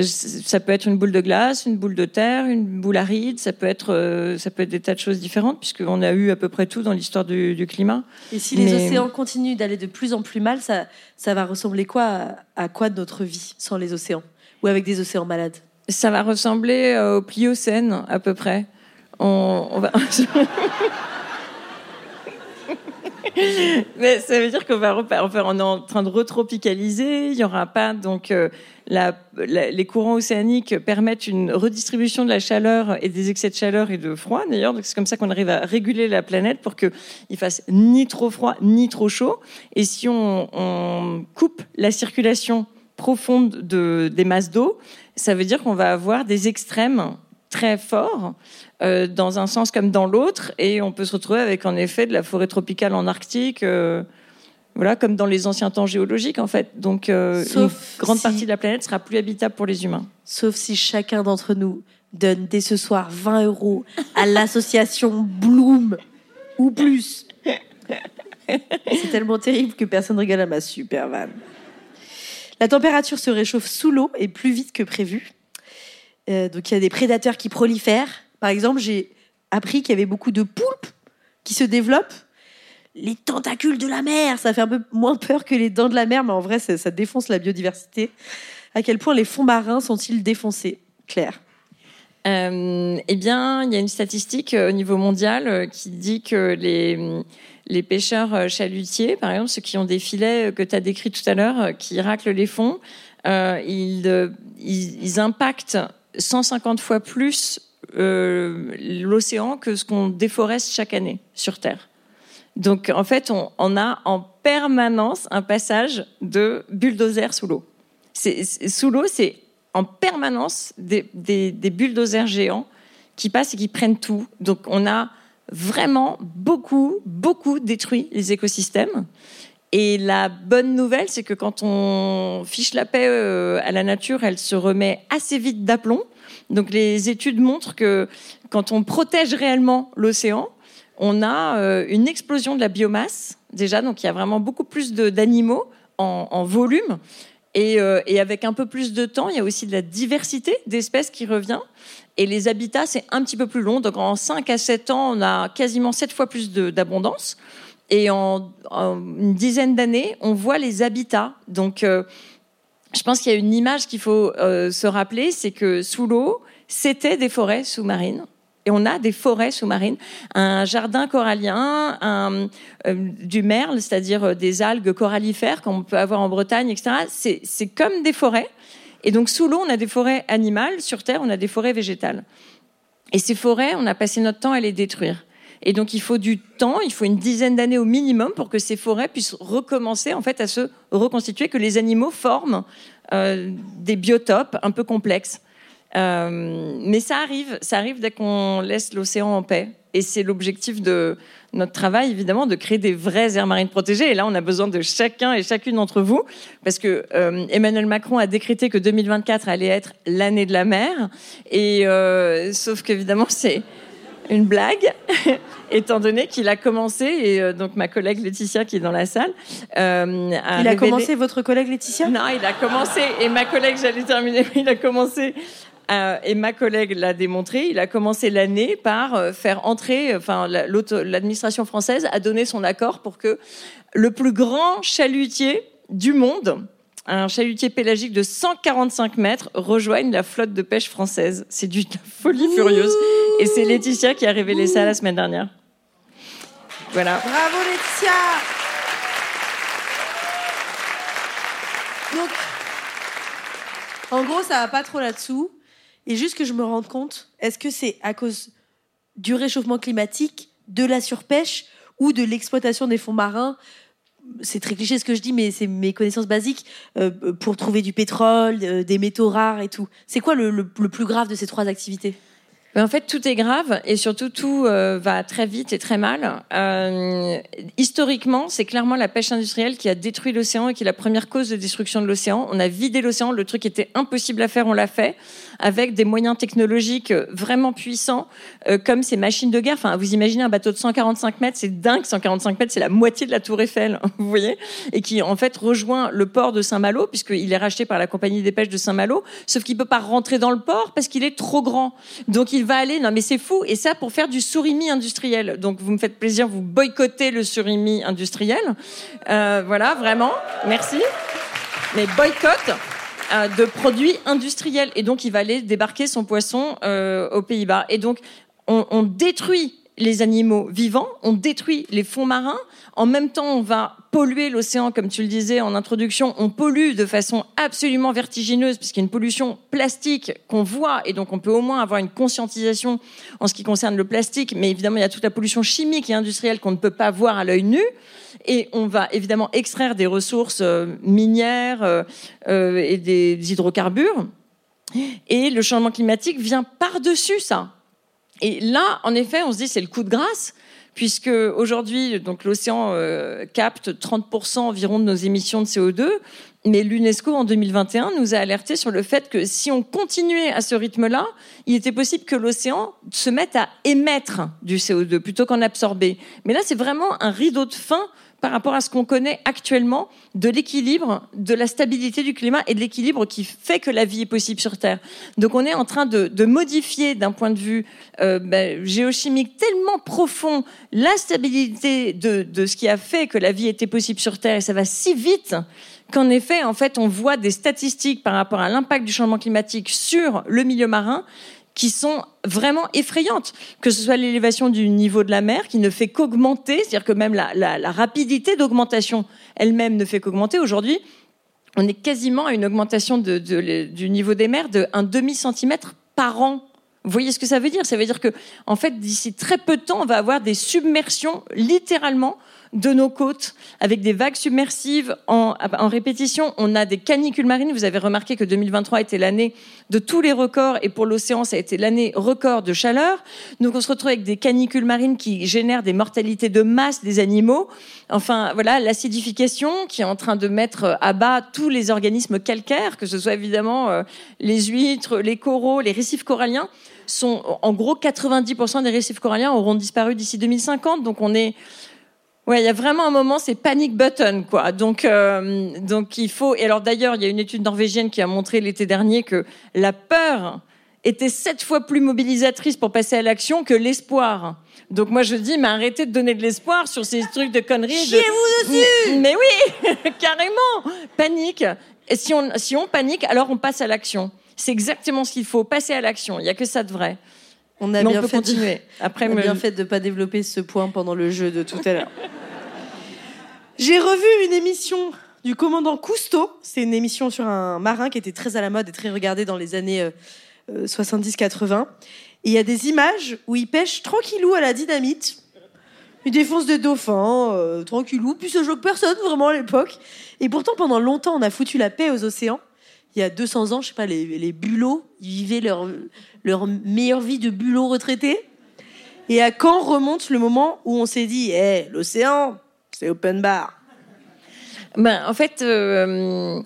ça peut être une boule de glace, une boule de terre, une boule aride. Ça peut être, euh, ça peut être des tas de choses différentes, puisqu'on a eu à peu près tout dans l'histoire du, du climat. Et si les océans continuent d'aller de plus en plus mal, ça, ça va ressembler quoi à, à quoi de notre vie sans les océans Ou avec des océans malades? Ça va ressembler euh, au Pliocène, à peu près. On, on va. Mais ça veut dire qu'on va enfin, on est en train de retropicaliser. Il y aura pas donc euh, les courants océaniques permettent une redistribution de la chaleur et des excès de chaleur et de froid d'ailleurs. C'est comme ça qu'on arrive à réguler la planète pour que il fasse ni trop froid ni trop chaud. Et si on, coupe la circulation profonde de, des masses d'eau, ça veut dire qu'on va avoir des extrêmes très forts euh, dans un sens comme dans l'autre, et on peut se retrouver avec en effet de la forêt tropicale en Arctique, euh, voilà, comme dans les anciens temps géologiques en fait. Donc euh, Sauf une grande si- partie de la planète sera plus habitable pour les humains. Sauf si chacun d'entre nous donne dès ce soir 20 euros à l'association Bloom ou plus. C'est tellement terrible que personne rigole à ma super vanne. La température se réchauffe sous l'eau et plus vite que prévu. Euh, donc il y a des prédateurs qui prolifèrent. Par exemple, j'ai appris qu'il y avait beaucoup de poulpes qui se développent. Les tentacules de la mer, ça fait un peu moins peur que les dents de la mer, mais en vrai, ça, défonce la biodiversité. À quel point les fonds marins sont-ils défoncés Claire? Euh, eh bien, il y a une statistique euh, au niveau mondial qui dit que les, pêcheurs chalutiers, par exemple, ceux qui ont des filets que tu as décrits tout à l'heure, qui raclent les fonds, ils impactent 150 fois plus euh, l'océan que ce qu'on déforeste chaque année sur Terre. Donc, en fait, on, a en permanence un passage de bulldozer sous l'eau. Sous l'eau, c'est en permanence des, des bulldozers géants qui passent et qui prennent tout. Donc on a vraiment beaucoup, beaucoup détruit les écosystèmes. Et la bonne nouvelle, c'est que quand on fiche la paix euh, à la nature, elle se remet assez vite d'aplomb. Donc les études montrent que quand on protège réellement l'océan, on a euh, une explosion de la biomasse déjà, donc il y a vraiment beaucoup plus d'animaux en, volume. Et, euh, et, avec un peu plus de temps, il y a aussi de la diversité d'espèces qui revient. Et les habitats, c'est un petit peu plus long. Donc en 5 à 7 ans, on a quasiment 7 fois plus d'abondance. Et en, une dizaine d'années, on voit les habitats. Donc euh, je pense qu'il y a une image qu'il faut euh, se rappeler, c'est que sous l'eau, c'était des forêts sous-marines. Et on a des forêts sous-marines, un jardin corallien, un, euh, du merle, c'est-à-dire des algues corallifères comme on peut avoir en Bretagne, etc. C'est comme des forêts. Et donc sous l'eau, on a des forêts animales, sur Terre, on a des forêts végétales. Et ces forêts, on a passé notre temps à les détruire. Et donc il faut du temps, il faut une dizaine d'années au minimum pour que ces forêts puissent recommencer en fait à se reconstituer, que les animaux forment euh, des biotopes un peu complexes. Euh, mais ça arrive, ça arrive dès qu'on laisse l'océan en paix. Et c'est l'objectif de notre travail, évidemment, de créer des vraies aires marines protégées. Et là, on a besoin de chacun et chacune d'entre vous, parce que euh, Emmanuel Macron a décrété que 2024 allait être l'année de la mer. Et sauf qu'évidemment, c'est une blague, étant donné qu'il a commencé, et euh, donc ma collègue Laetitia qui est dans la salle. Euh, a il a commencé, votre collègue Laetitia? Non, il a commencé, et ma collègue, j'allais terminer, il a commencé euh, et ma collègue l'a démontré, il a commencé l'année par faire entrer, enfin l'administration française a donné son accord pour que le plus grand chalutier du monde, un chalutier pélagique de 145 mètres, rejoigne la flotte de pêche française. C'est du folie furieuse. Et c'est Laetitia qui a révélé ça la semaine dernière. Voilà. Bravo Laetitia Donc, en gros, ça va pas trop là-dessous. Et juste que je me rende compte, est-ce que c'est à cause du réchauffement climatique, de la surpêche ou de l'exploitation des fonds marins? C'est très cliché ce que je dis, mais c'est mes connaissances basiques euh, pour trouver du pétrole, euh, des métaux rares et tout. C'est quoi le, le plus grave de ces trois activités? En fait, tout est grave et surtout tout euh, va très vite et très mal. Euh, historiquement, c'est clairement la pêche industrielle qui a détruit l'océan et qui est la première cause de destruction de l'océan. On a vidé l'océan, le truc était impossible à faire, on l'a fait avec des moyens technologiques vraiment puissants, euh, comme ces machines de guerre. Enfin, vous imaginez un bateau de 145 mètres, c'est dingue, 145 mètres, c'est la moitié de la Tour Eiffel, vous voyez, et qui en fait rejoint le port de Saint-Malo puisqu'il est racheté par la compagnie des pêches de Saint-Malo, sauf qu'il peut pas rentrer dans le port parce qu'il est trop grand. Donc va aller. Non, mais c'est fou. Et ça pour faire du surimi industriel. Donc vous me faites plaisir, vous boycottez le surimi industriel. Euh, voilà, vraiment. Merci. Mais boycott euh, de produits industriels. Et donc il va aller débarquer son poisson euh, aux Pays-Bas. Et donc on, on détruit les animaux vivants, on détruit les fonds marins. En même temps, on va polluer l'océan, comme tu le disais en introduction. On pollue de façon absolument vertigineuse, puisqu'il y a une pollution plastique qu'on voit, et donc on peut au moins avoir une conscientisation en ce qui concerne le plastique. Mais évidemment, il y a toute la pollution chimique et industrielle qu'on ne peut pas voir à l'œil nu. Et on va évidemment extraire des ressources euh, minières euh, euh, et des hydrocarbures. Et le changement climatique vient par-dessus ça. Et là, en effet, on se dit c'est le coup de grâce, puisque aujourd'hui, donc l'océan euh, capte 30% environ de nos émissions de CO2, mais l'UNESCO en 2021 nous a alerté sur le fait que si on continuait à ce rythme-là, il était possible que l'océan se mette à émettre du CO2 plutôt qu'en absorber. Mais là, c'est vraiment un rideau de fin par rapport à ce qu'on connaît actuellement de l'équilibre, de la stabilité du climat et de l'équilibre qui fait que la vie est possible sur Terre. Donc on est en train de, modifier d'un point de vue euh, ben, géochimique tellement profond la stabilité de, de ce qui a fait que la vie était possible sur Terre et ça va si vite qu'en effet, en fait, on voit des statistiques par rapport à l'impact du changement climatique sur le milieu marin qui sont vraiment effrayantes, que ce soit l'élévation du niveau de la mer qui ne fait qu'augmenter, c'est-à-dire que même la, rapidité d'augmentation elle-même ne fait qu'augmenter. Aujourd'hui, on est quasiment à une augmentation du niveau des mers de un demi centimètre par an. Vous voyez ce que ça veut dire? Ça veut dire que, en fait, d'ici très peu de temps, on va avoir des submersions, littéralement, de nos côtes, avec des vagues submersives en, répétition. On a des canicules marines. Vous avez remarqué que 2023 était l'année de tous les records, et pour l'océan, ça a été l'année record de chaleur. Donc, on se retrouve avec des canicules marines qui génèrent des mortalités de masse des animaux. Enfin, voilà, l'acidification qui est en train de mettre à bas tous les organismes calcaires, que ce soit évidemment euh, les huîtres, les coraux, les récifs coralliens sont, en gros, 90% des récifs coralliens auront disparu d'ici 2050. Donc, on est, Ouais, il y a vraiment un moment, c'est panic button, quoi. Donc, euh, donc il faut. Et alors d'ailleurs, il y a une étude norvégienne qui a montré l'été dernier que la peur était sept fois plus mobilisatrice pour passer à l'action que l'espoir. Donc moi je dis, mais arrêtez de donner de l'espoir sur ces trucs de conneries. Chiez-vous dessus mais, mais oui, carrément. Panique. Et si on, si on panique, alors on passe à l'action. C'est exactement ce qu'il faut, passer à l'action. Il n'y a que ça de vrai. On a Mais bien on peut fait continuer. De... Après, on a me- bien fait de pas développer ce point pendant le jeu de tout à l'heure. J'ai revu une émission du commandant Cousteau. C'est une émission sur un marin qui était très à la mode et très regardé dans les années euh, euh, 70-80. Et il y a des images où il pêche tranquillou à la dynamite. Il défonce des dauphins, euh, tranquillou. Puis ça choque personne vraiment à l'époque. Et pourtant, pendant longtemps, on a foutu la paix aux océans. Il y a 200 ans, je sais pas, les, les bulots, ils vivaient leur, leur meilleure vie de bulots retraités. Et à quand remonte le moment où on s'est dit, eh, l'océan, c'est open bar. Ben, en fait, euh,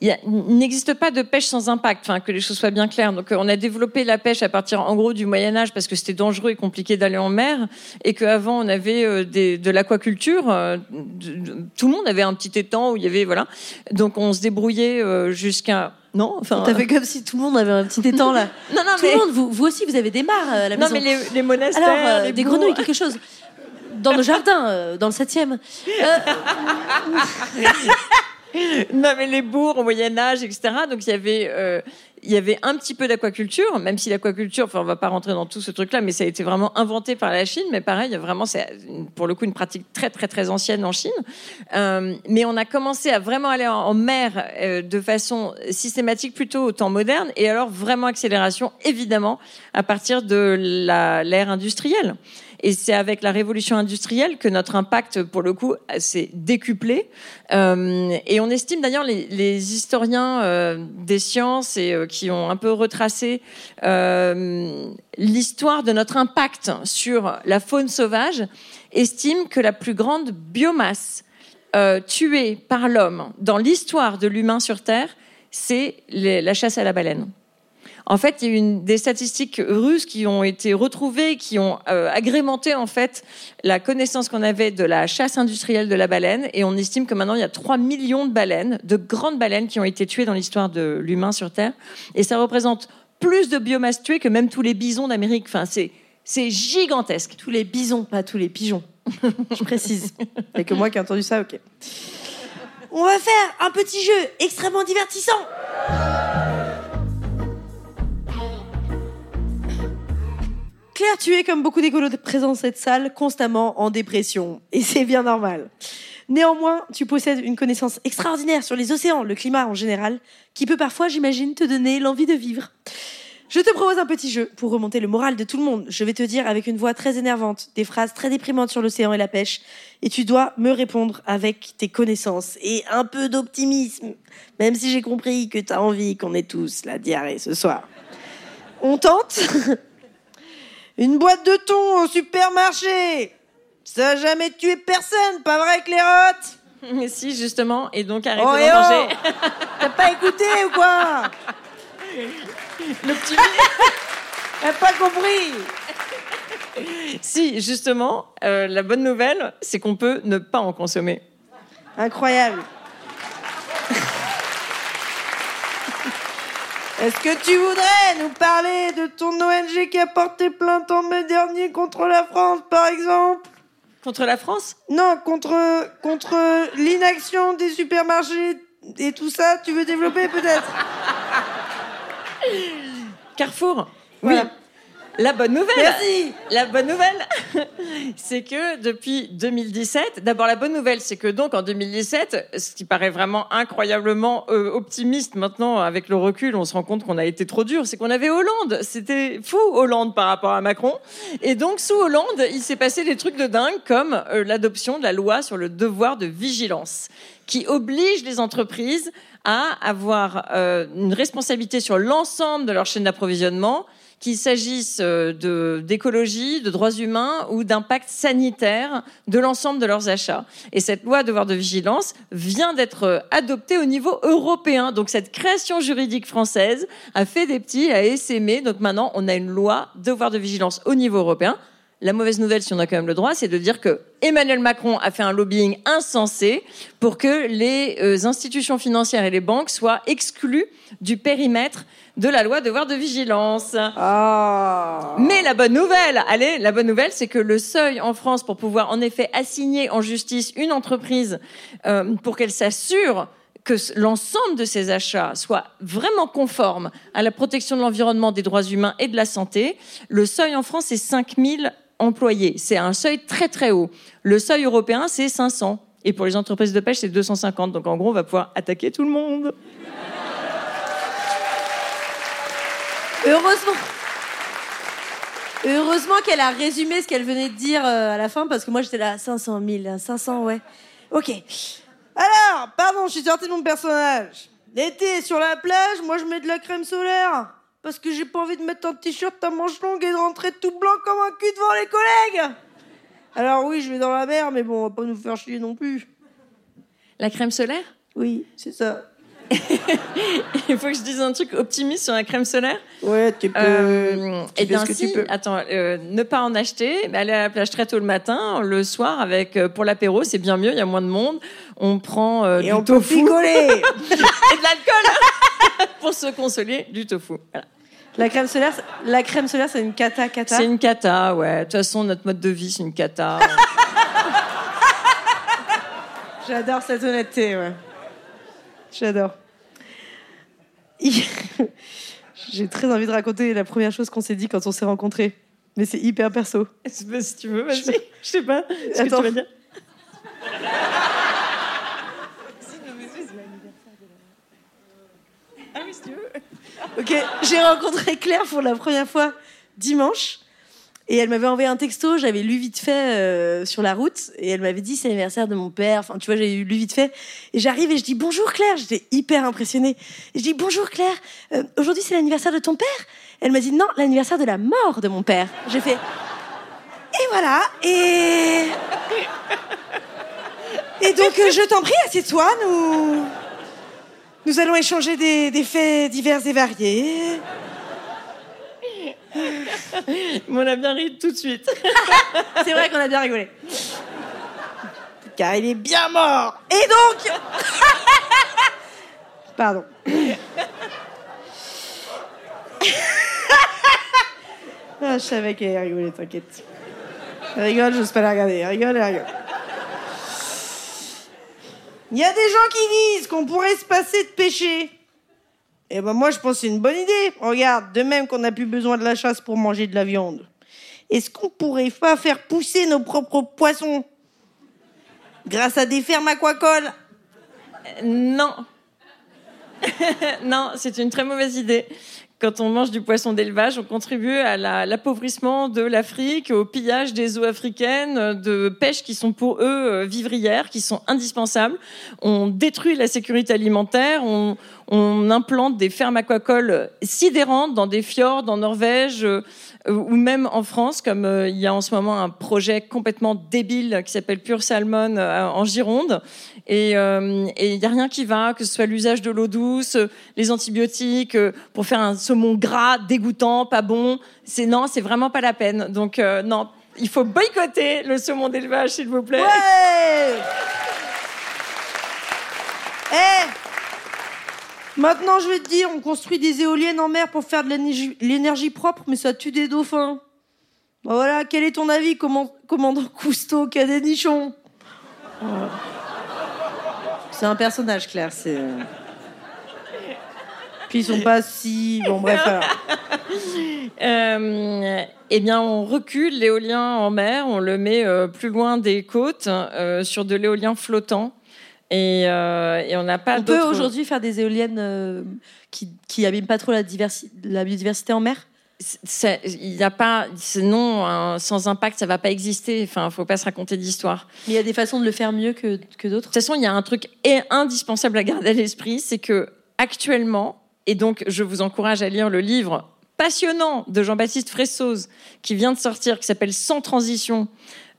il n'existe pas de pêche sans impact, enfin, que les choses soient bien claires. Donc, euh, on a développé la pêche à partir, en gros, du Moyen Âge parce que c'était dangereux et compliqué d'aller en mer, et qu'avant, on avait euh, des, de l'aquaculture. euh, tout le monde avait un petit étang où il y avait, voilà. Donc, on se débrouillait euh, jusqu'à. Non, enfin. T'as fait comme si tout le monde avait un petit étang là. Non, non, tout mais. le monde, vous, vous aussi, vous avez des mares à la Non, maison. mais les, les monastères. Alors, euh, les des bourgs. grenouilles, quelque chose. Dans nos jardins, euh, dans le 7e. non, mais les bourgs au Moyen Âge, etc. Donc il y avait, euh, il y avait un petit peu d'aquaculture, même si l'aquaculture, enfin on va pas rentrer dans tout ce truc-là, mais ça a été vraiment inventé par la Chine. Mais pareil, vraiment, c'est pour le coup une pratique très très très ancienne en Chine. Euh, mais on a commencé à vraiment aller en, mer euh, de façon systématique plutôt au temps moderne, et alors vraiment accélération évidemment à partir de l'ère industrielle. Et c'est avec la révolution industrielle que notre impact, pour le coup, s'est décuplé. Euh, et on estime d'ailleurs les, historiens euh, des sciences et euh, qui ont un peu retracé l'histoire de notre impact sur la faune sauvage, estiment que la plus grande biomasse tuée par l'homme dans l'histoire de l'humain sur Terre, c'est la chasse à la baleine. En fait, il y a eu une, des statistiques russes qui ont été retrouvées, qui ont euh, agrémenté en fait la connaissance qu'on avait de la chasse industrielle de la baleine, et on estime que maintenant il y a 3 millions de baleines, de grandes baleines, qui ont été tuées dans l'histoire de l'humain sur Terre, et ça représente plus de biomasse tuée que même tous les bisons d'Amérique. Enfin, c'est c'est gigantesque. Tous les bisons, pas tous les pigeons. Je précise. A que moi qui ai entendu ça, ok. On va faire un petit jeu extrêmement divertissant. Tu es comme beaucoup d'écolos présents dans cette salle, constamment en dépression. Et c'est bien normal. Néanmoins, tu possèdes une connaissance extraordinaire sur les océans, le climat en général, qui peut parfois, j'imagine, te donner l'envie de vivre. Je te propose un petit jeu pour remonter le moral de tout le monde. Je vais te dire avec une voix très énervante des phrases très déprimantes sur l'océan et la pêche. Et tu dois me répondre avec tes connaissances et un peu d'optimisme. Même si j'ai compris que tu as envie qu'on ait tous la diarrhée ce soir. On tente? Une boîte de thon au supermarché Ça a jamais tué personne, pas vrai, Clairotte Mais si, justement, et donc arrêtez Oh, d'en et oh manger. T'as pas écouté ou quoi L'optimisme. T'as pas compris Si, justement, euh, la bonne nouvelle, c'est qu'on peut ne pas en consommer. Incroyable. Est-ce que tu voudrais nous parler de ton ONG qui a porté plainte en mai dernier contre la France, par exemple? Contre la France? Non, contre, contre l'inaction des supermarchés et tout ça, tu veux développer peut-être? Carrefour. Voilà. La bonne nouvelle, Merci. la bonne nouvelle, c'est que depuis 2017, d'abord la bonne nouvelle, c'est que donc en 2017, ce qui paraît vraiment incroyablement euh, optimiste maintenant avec le recul, on se rend compte qu'on a été trop dur, c'est qu'on avait Hollande, c'était fou Hollande par rapport à Macron, et donc sous Hollande, il s'est passé des trucs de dingue comme euh, l'adoption de la loi sur le devoir de vigilance, qui oblige les entreprises à avoir euh, une responsabilité sur l'ensemble de leur chaîne d'approvisionnement qu'il s'agisse euh, d'écologie, de droits humains ou d'impact sanitaire de l'ensemble de leurs achats. Et cette loi devoir de vigilance vient d'être euh, adoptée au niveau européen. Donc cette création juridique française a fait des petits, a essaimé. Donc maintenant, on a une loi devoir de vigilance au niveau européen. La mauvaise nouvelle, si on a quand même le droit, c'est de dire que Emmanuel Macron a fait un lobbying insensé pour que les euh, institutions financières et les banques soient exclues du périmètre de la loi devoir de vigilance. Ah. Mais la bonne nouvelle, allez, la bonne nouvelle, c'est que le seuil en France pour pouvoir en effet assigner en justice une entreprise euh, pour qu'elle s'assure que l'ensemble de ses achats soient vraiment conformes à la protection de l'environnement, des droits humains et de la santé, le seuil en France, c'est 5000 employés. C'est un seuil très très haut. Le seuil européen, c'est 500. Et pour les entreprises de pêche, c'est 250. Donc en gros, on va pouvoir attaquer tout le monde. Heureusement. Heureusement qu'elle a résumé ce qu'elle venait de dire euh, à la fin, parce que moi j'étais là, 500 000, 500, ouais. Ok. Alors, pardon, je suis sortie de mon personnage. L'été, sur la plage, moi je mets de la crème solaire. Parce que j'ai pas envie de mettre un t-shirt à manches longues et de rentrer tout blanc comme un cul devant les collègues. Alors oui, je vais dans la mer, mais bon, on va pas nous faire chier non plus. La crème solaire? Oui, c'est ça. Il faut que je dise un truc optimiste sur la crème solaire? Ouais, tu peux. Euh, tu et fais bien si, tu peux. attends, euh, ne pas en acheter, mais aller à la plage très tôt le matin, le soir avec euh, pour l'apéro, c'est bien mieux, il y a moins de monde. On prend euh, Et du on peut tofu picoler. et de l'alcool pour se consoler, du tofu. Voilà. La crème solaire, la crème solaire, c'est une cata cata. C'est une cata, ouais. De toute façon, notre mode de vie, c'est une cata. J'adore cette honnêteté, ouais. J'adore. J'ai très envie de raconter la première chose qu'on s'est dit quand on s'est rencontrés. Mais c'est hyper perso. si tu veux, vas-y. Je sais pas. Ce que Attends. tu vas dire. Ah oui, si tu veux. Ok, j'ai rencontré Claire pour la première fois dimanche. Et elle m'avait envoyé un texto, j'avais lu vite fait euh, sur la route, et elle m'avait dit c'est l'anniversaire de mon père. Enfin, tu vois, j'ai lu vite fait. Et j'arrive et je dis bonjour Claire. J'étais hyper impressionnée. Et je dis bonjour Claire. euh, Aujourd'hui c'est l'anniversaire de ton père? Elle m'a dit non, l'anniversaire de la mort de mon père. J'ai fait et voilà. Et et donc euh, je t'en prie, assieds-toi. Nous nous allons échanger des, des faits divers et variés. Mais on a bien ri tout de suite. C'est vrai qu'on a bien rigolé. Car il est bien mort. Et donc. Pardon. Ah, je savais qu'elle rigoler, t'inquiète. Elle rigole, j'ose pas la regarder. Elle rigole, elle rigole. Il y a des gens qui disent qu'on pourrait se passer de péché. Eh ben moi, je pense que c'est une bonne idée. Regarde, de même qu'on n'a plus besoin de la chasse pour manger de la viande. Est-ce qu'on pourrait pas faire pousser nos propres poissons grâce à des fermes aquacoles? Non. non, c'est une très mauvaise idée. Quand on mange du poisson d'élevage, on contribue à la- l'appauvrissement de l'Afrique, au pillage des eaux africaines, de pêches qui sont pour eux euh, vivrières, qui sont indispensables. On détruit la sécurité alimentaire, on, on implante des fermes aquacoles sidérantes dans des fjords en Norvège euh, ou même en France, comme euh, il y a en ce moment un projet complètement débile qui s'appelle Pure Salmon euh, en Gironde. Et euh, il n'y a rien qui va, que ce soit l'usage de l'eau douce, les antibiotiques, pour faire un saumon gras, dégoûtant, pas bon. C'est non, c'est vraiment pas la peine. Donc non, il faut boycotter le saumon d'élevage, s'il vous plaît. Ouais Eh Maintenant, je vais te dire, on construit des éoliennes en mer pour faire de l'énergie- propre, mais ça tue des dauphins. Bah voilà, quel est ton avis, comment- commandant Cousteau, qui a des nichons Voilà. C'est un personnage, Claire, c'est... Puis ils sont pas si... Bon, bref, alors. Euh, eh bien, on recule l'éolien en mer, on le met euh, plus loin des côtes euh, sur de l'éolien flottant. Et, on n'a pas. On peut aujourd'hui faire des éoliennes qui, qui abîment pas trop la, la biodiversité en mer? Il n'y a pas, non, sans impact, ça va pas exister. Enfin, faut pas se raconter d'histoire. Mais il y a des façons de le faire mieux que, que d'autres? De toute façon, il y a un truc indispensable à garder à l'esprit, c'est que actuellement, et donc je vous encourage à lire le livre passionnant de Jean-Baptiste Fressoz qui vient de sortir, qui s'appelle Sans transition,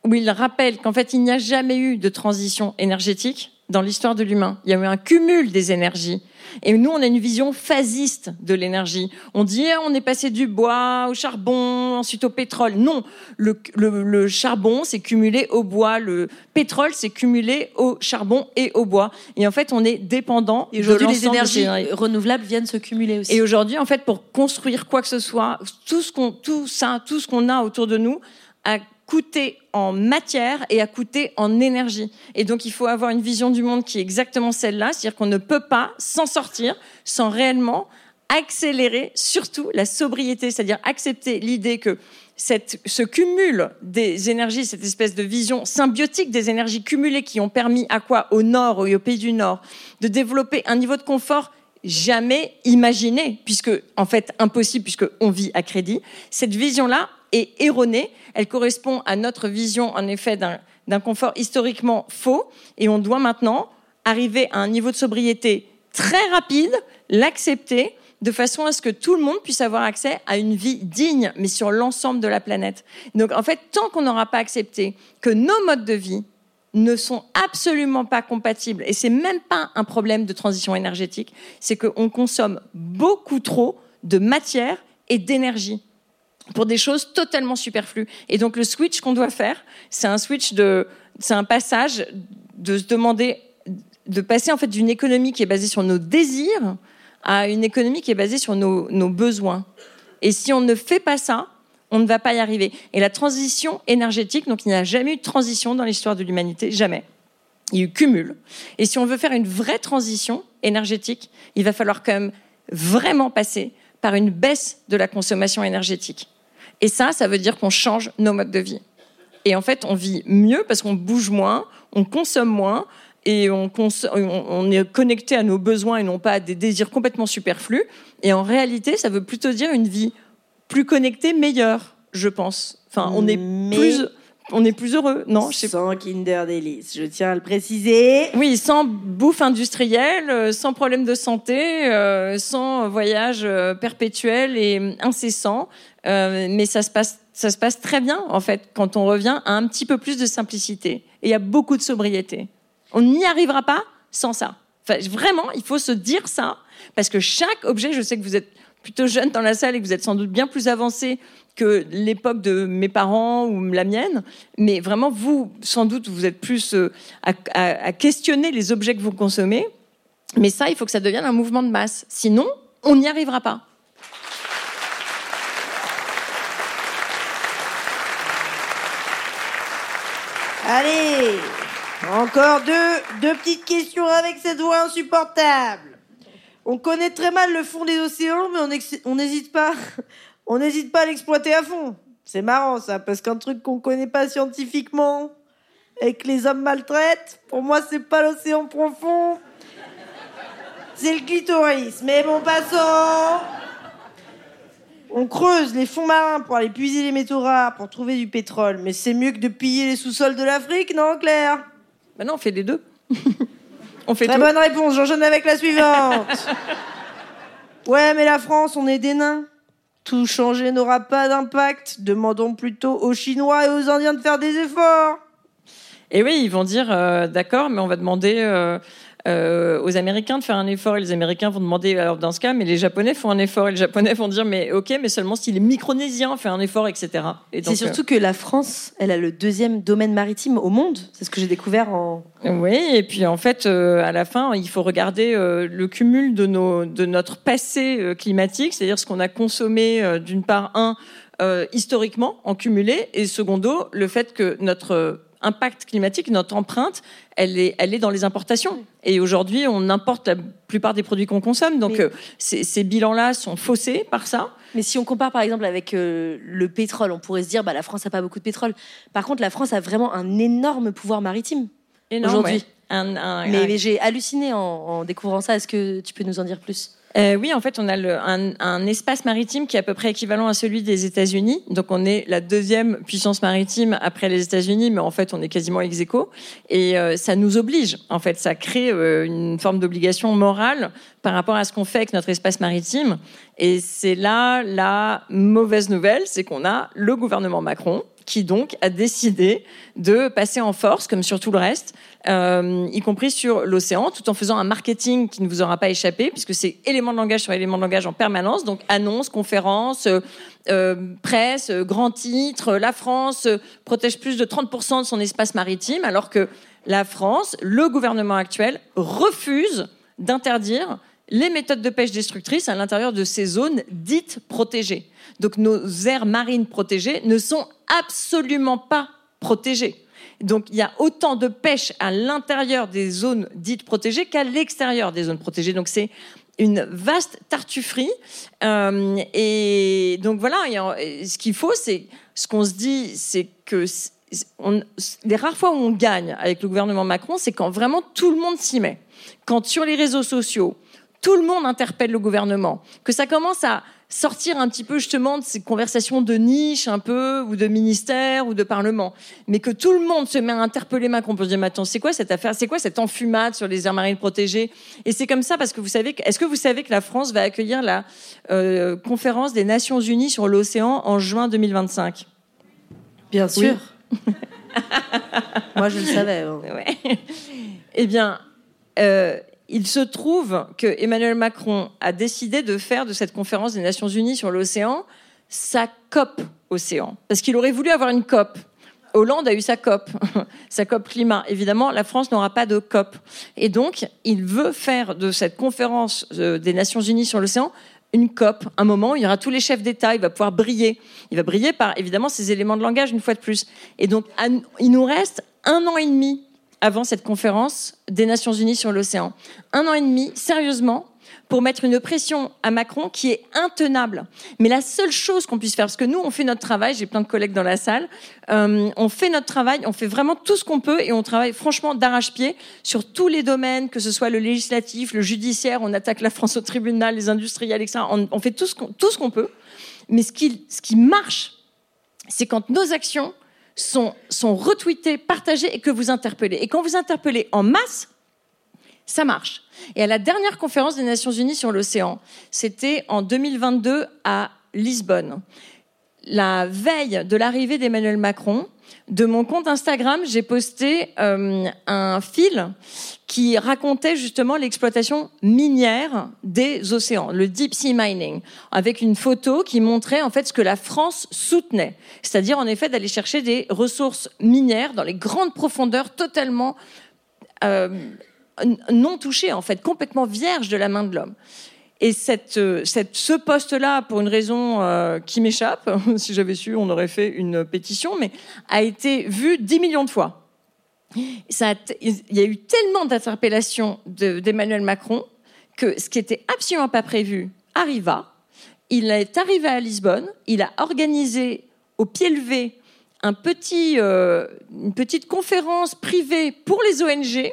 où il rappelle qu'en fait, il n'y a jamais eu de transition énergétique dans l'histoire de l'humain. Il y a eu un cumul des énergies. Et nous, on a une vision phasiste de l'énergie. On dit, ah, on est passé du bois au charbon, ensuite au pétrole. Non, le, le, charbon, c'est cumulé au bois. Le pétrole, c'est cumulé au charbon et au bois. Et en fait, on est dépendant. Et aujourd'hui, les énergies renouvelables viennent se cumuler aussi. Et aujourd'hui, en fait, pour construire quoi que ce soit, tout ce qu'on, tout ça, tout ce qu'on a autour de nous, a coûter en matière et à coûter en énergie. Et donc, il faut avoir une vision du monde qui est exactement celle-là, c'est-à-dire qu'on ne peut pas s'en sortir sans réellement accélérer surtout la sobriété, c'est-à-dire accepter l'idée que cette, ce cumul des énergies, cette espèce de vision symbiotique des énergies cumulées qui ont permis à quoi? Au Nord et aux pays du Nord de développer un niveau de confort jamais imaginé, puisque en fait impossible, puisque on vit à crédit. Cette vision-là est erronée elle correspond à notre vision, en effet, d'un confort historiquement faux. Et on doit maintenant arriver à un niveau de sobriété très rapide, l'accepter, de façon à ce que tout le monde puisse avoir accès à une vie digne, mais sur l'ensemble de la planète. Donc, en fait, tant qu'on n'aura pas accepté que nos modes de vie ne sont absolument pas compatibles, et c'est même pas un problème de transition énergétique, c'est qu'on consomme beaucoup trop de matière et d'énergie pour des choses totalement superflues. Et donc le switch qu'on doit faire, c'est un switch de, c'est un passage de se demander, de passer en fait d'une économie qui est basée sur nos désirs à une économie qui est basée sur nos, nos besoins. Et si on ne fait pas ça, on ne va pas y arriver. Et la transition énergétique, donc il n'y a jamais eu de transition dans l'histoire de l'humanité, jamais. Il y a eu cumul. Et si on veut faire une vraie transition énergétique, il va falloir quand même vraiment passer par une baisse de la consommation énergétique. Et ça, ça veut dire qu'on change nos modes de vie. Et en fait, on vit mieux parce qu'on bouge moins, on consomme moins et on, on, est connecté à nos besoins et non pas à des désirs complètement superflus. Et en réalité, ça veut plutôt dire une vie plus connectée, meilleure, je pense. Enfin, on est plus on est plus heureux, non Sans Kinder Delice, je tiens à le préciser. Oui, sans bouffe industrielle, euh, sans problème de santé, euh, sans voyage euh, perpétuel et incessant. Mais ça se passe, ça se passe très bien en fait quand on revient à un petit peu plus de simplicité. Et il y a beaucoup de sobriété. On n'y arrivera pas sans ça. Vraiment, il faut se dire ça parce que chaque objet, je sais que vous êtes plutôt jeune dans la salle et que vous êtes sans doute bien plus avancé que l'époque de mes parents ou la mienne, mais vraiment, vous, sans doute, vous êtes plus euh, à, questionner les objets que vous consommez. Mais ça, il faut que ça devienne un mouvement de masse. Sinon, on n'y arrivera pas. Allez, encore deux, deux petites questions avec cette voix insupportable. On connaît très mal le fond des océans, mais on n'hésite pas on n'hésite pas à l'exploiter à fond. C'est marrant ça, parce qu'un truc qu'on connaît pas scientifiquement et que les hommes maltraitent, pour moi c'est pas l'océan profond, c'est le clitoris. Mais bon, passons. On creuse les fonds marins pour aller puiser les métaux rares, pour trouver du pétrole. Mais c'est mieux que de piller les sous-sols de l'Afrique, non, Claire? Ben non, on fait les deux. on fait Très bonne réponse, j'enchaîne avec la suivante. ouais, mais la France, on est des nains. Tout changer n'aura pas d'impact. Demandons plutôt aux Chinois et aux Indiens de faire des efforts. Et oui, ils vont dire euh, d'accord, mais on va demander euh, euh, aux Américains de faire un effort et les Américains vont demander alors dans ce cas, mais les Japonais font un effort et les Japonais vont dire mais ok, mais seulement si les Micronésiens font un effort, etc. C'est surtout que la France, elle a le deuxième domaine maritime au monde. C'est ce que j'ai découvert en. Oui, et puis en fait, à la fin, il faut regarder le cumul de, nos, de notre passé climatique, c'est-à-dire ce qu'on a consommé d'une part un historiquement en cumulé et secondo le fait que notre impact climatique, notre empreinte, elle est, elle est dans les importations. Et aujourd'hui, on importe la plupart des produits qu'on consomme. Donc, euh, ces, bilans-là sont faussés par ça. Mais si on compare par exemple avec euh, le pétrole, on pourrait se dire bah la France a pas beaucoup de pétrole. Par contre, la France a vraiment un énorme pouvoir maritime aujourd'hui. mais, j'ai halluciné en, en découvrant ça. Est-ce que tu peux nous en dire plus? Euh, oui, en fait, on a le, un, un, espace maritime qui est à peu près équivalent à celui des États-Unis. Donc, on est la deuxième puissance maritime après les États-Unis, mais en fait, on est quasiment ex aequo. Et euh, ça nous oblige, en fait, ça crée euh, une forme d'obligation morale par rapport à ce qu'on fait avec notre espace maritime. Et c'est là la mauvaise nouvelle, c'est qu'on a le gouvernement Macron qui donc a décidé de passer en force, comme sur tout le reste, euh, y compris sur l'océan, tout en faisant un marketing qui ne vous aura pas échappé, puisque c'est élément de langage sur élément de langage en permanence, donc annonces, conférences, euh, presse, grands titres. La France protège plus de 30% de son espace maritime, alors que la France, le gouvernement actuel, refuse d'interdire les méthodes de pêche destructrices à l'intérieur de ces zones dites protégées. Donc nos aires marines protégées ne sont absolument pas protégées. Donc il y a autant de pêche à l'intérieur des zones dites protégées qu'à l'extérieur des zones protégées. Donc c'est une vaste tartufferie. Euh, et donc voilà, ce qu'il faut, c'est ce qu'on se dit, c'est que les rares fois où on gagne avec le gouvernement Macron, c'est quand vraiment tout le monde s'y met. Quand sur les réseaux sociaux, tout le monde interpelle le gouvernement, que ça commence à sortir un petit peu justement de ces conversations de niche un peu, ou de ministère, ou de parlement, mais que tout le monde se met à interpeller Macron pour dire, mais attends, c'est quoi cette affaire, c'est quoi cette enfumade sur les aires marines protégées? Et c'est comme ça parce que vous savez, est-ce que vous savez que la France va accueillir la euh, conférence des Nations Unies sur l'océan en juin 2025 Bien sûr. Moi, je le savais. Hein. Eh bien, euh, il se trouve que Emmanuel Macron a décidé de faire de cette conférence des Nations Unies sur l'océan sa COP océan. Parce qu'il aurait voulu avoir une COP. Hollande a eu sa COP, sa COP climat. Évidemment, la France n'aura pas de COP. Et donc, il veut faire de cette conférence euh, des Nations Unies sur l'océan une COP, un moment il y aura tous les chefs d'État, il va pouvoir briller. Il va briller par, évidemment, ses éléments de langage, une fois de plus. Et donc, il nous reste un an et demi avant cette conférence des Nations Unies sur l'océan. Un an et demi, sérieusement, pour mettre une pression à Macron qui est intenable. Mais la seule chose qu'on puisse faire, parce que nous, on fait notre travail, j'ai plein de collègues dans la salle, euh, on fait notre travail, on fait vraiment tout ce qu'on peut et on travaille franchement d'arrache-pied sur tous les domaines, que ce soit le législatif, le judiciaire, on attaque la France au tribunal, les industriels, etc. On, on fait tout ce qu'on peut. Mais ce qui, ce qui marche, c'est quand nos actions sont, sont retweetés, partagés et que vous interpellez. Et quand vous interpellez en masse, ça marche. Et à la dernière conférence des Nations Unies sur l'océan, c'était en 2022 à Lisbonne. La veille de l'arrivée d'Emmanuel Macron, de mon compte Instagram, j'ai posté euh, un fil qui racontait justement l'exploitation minière des océans, le deep sea mining, avec une photo qui montrait en fait ce que la France soutenait, c'est-à-dire en effet d'aller chercher des ressources minières dans les grandes profondeurs totalement euh, non touchées, en fait, complètement vierges de la main de l'homme. Et cette, ce poste-là, pour une raison euh, qui m'échappe, si j'avais su, on aurait fait une pétition, mais a été vu 10 millions de fois il y a eu tellement d'interpellations d'Emmanuel Macron que ce qui était absolument pas prévu arriva. Il est arrivé à Lisbonne, il a organisé au pied levé euh, une petite conférence privée pour les ONG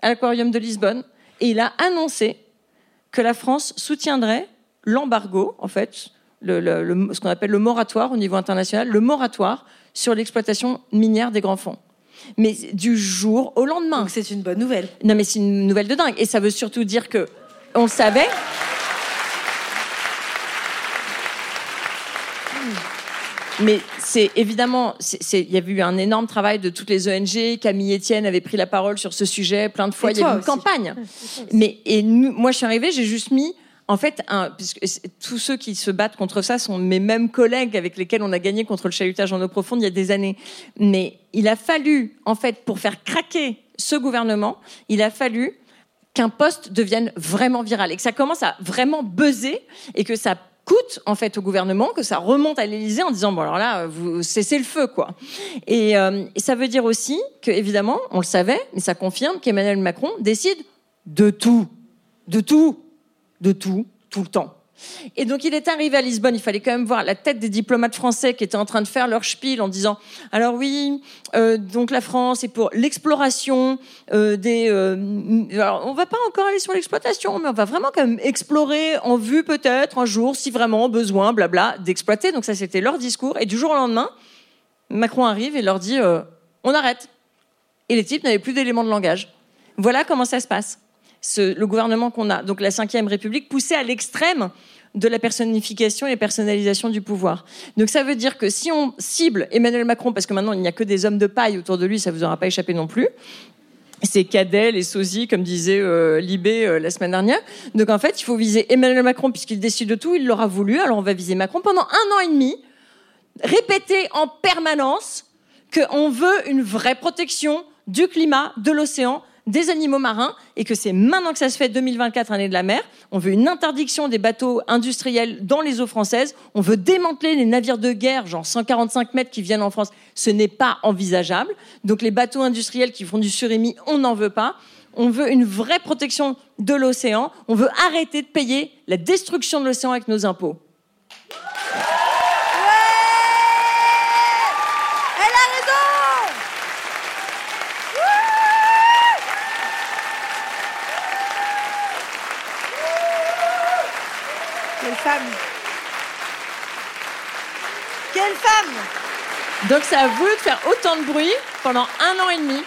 à l'Aquarium de Lisbonne et il a annoncé que la France soutiendrait l'embargo, en fait, ce qu'on appelle le moratoire au niveau international, le moratoire sur l'exploitation minière des grands fonds mais du jour au lendemain. Donc c'est une bonne nouvelle. Non, mais c'est une nouvelle de dingue. Et ça veut surtout dire que on savait. Mais c'est évidemment, il y a eu un énorme travail de toutes les ONG. Camille Etienne avait pris la parole sur ce sujet plein de fois. il y a eu une campagne. Mais et moi, je suis arrivée, j'ai juste mis en fait, tous ceux qui se battent contre ça sont mes mêmes collègues avec lesquels on a gagné contre le chalutage en eau profonde il y a des années. Mais il a fallu, en fait, pour faire craquer ce gouvernement, il a fallu qu'un poste devienne vraiment viral et que ça commence à vraiment buzzer et que ça coûte en fait au gouvernement, que ça remonte à l'Élysée en disant bon alors là vous cessez le feu quoi. Et, euh, et ça veut dire aussi que évidemment on le savait, mais ça confirme qu'Emmanuel Macron décide de tout, de tout de tout, tout le temps. Et donc il est arrivé à Lisbonne, il fallait quand même voir la tête des diplomates français qui étaient en train de faire leur spiel en disant alors oui, euh, donc la France est pour l'exploration euh, des. Euh, alors on va pas encore aller sur l'exploitation, mais on va vraiment quand même explorer en vue peut-être un jour si vraiment besoin, blabla, d'exploiter. Donc ça c'était leur discours. Et du jour au lendemain, Macron arrive et leur dit on arrête. Et les types n'avaient plus d'éléments de langage. Voilà comment ça se passe le gouvernement qu'on a, donc la Ve République, poussée à l'extrême de la personnification et personnalisation du pouvoir. Donc ça veut dire que si on cible Emmanuel Macron, parce que maintenant il n'y a que des hommes de paille autour de lui, ça vous aura pas échappé non plus. C'est Cadel et Sozy, comme disait euh, Libé euh, la semaine dernière. Donc en fait, il faut viser Emmanuel Macron puisqu'il décide de tout, il l'aura voulu. Alors on va viser Macron pendant un an et demi, répéter en permanence qu'on veut une vraie protection du climat, de l'océan, des animaux marins et que c'est maintenant que ça se fait 2024 année de la mer. On veut une interdiction des bateaux industriels dans les eaux françaises. On veut démanteler les navires de guerre, genre 145 mètres qui viennent en France. Ce n'est pas envisageable. Donc les bateaux industriels qui font du surémis, on n'en veut pas. On veut une vraie protection de l'océan. On veut arrêter de payer la destruction de l'océan avec nos impôts. Quelle femme Donc c'est à vous de faire autant de bruit pendant un an et demi.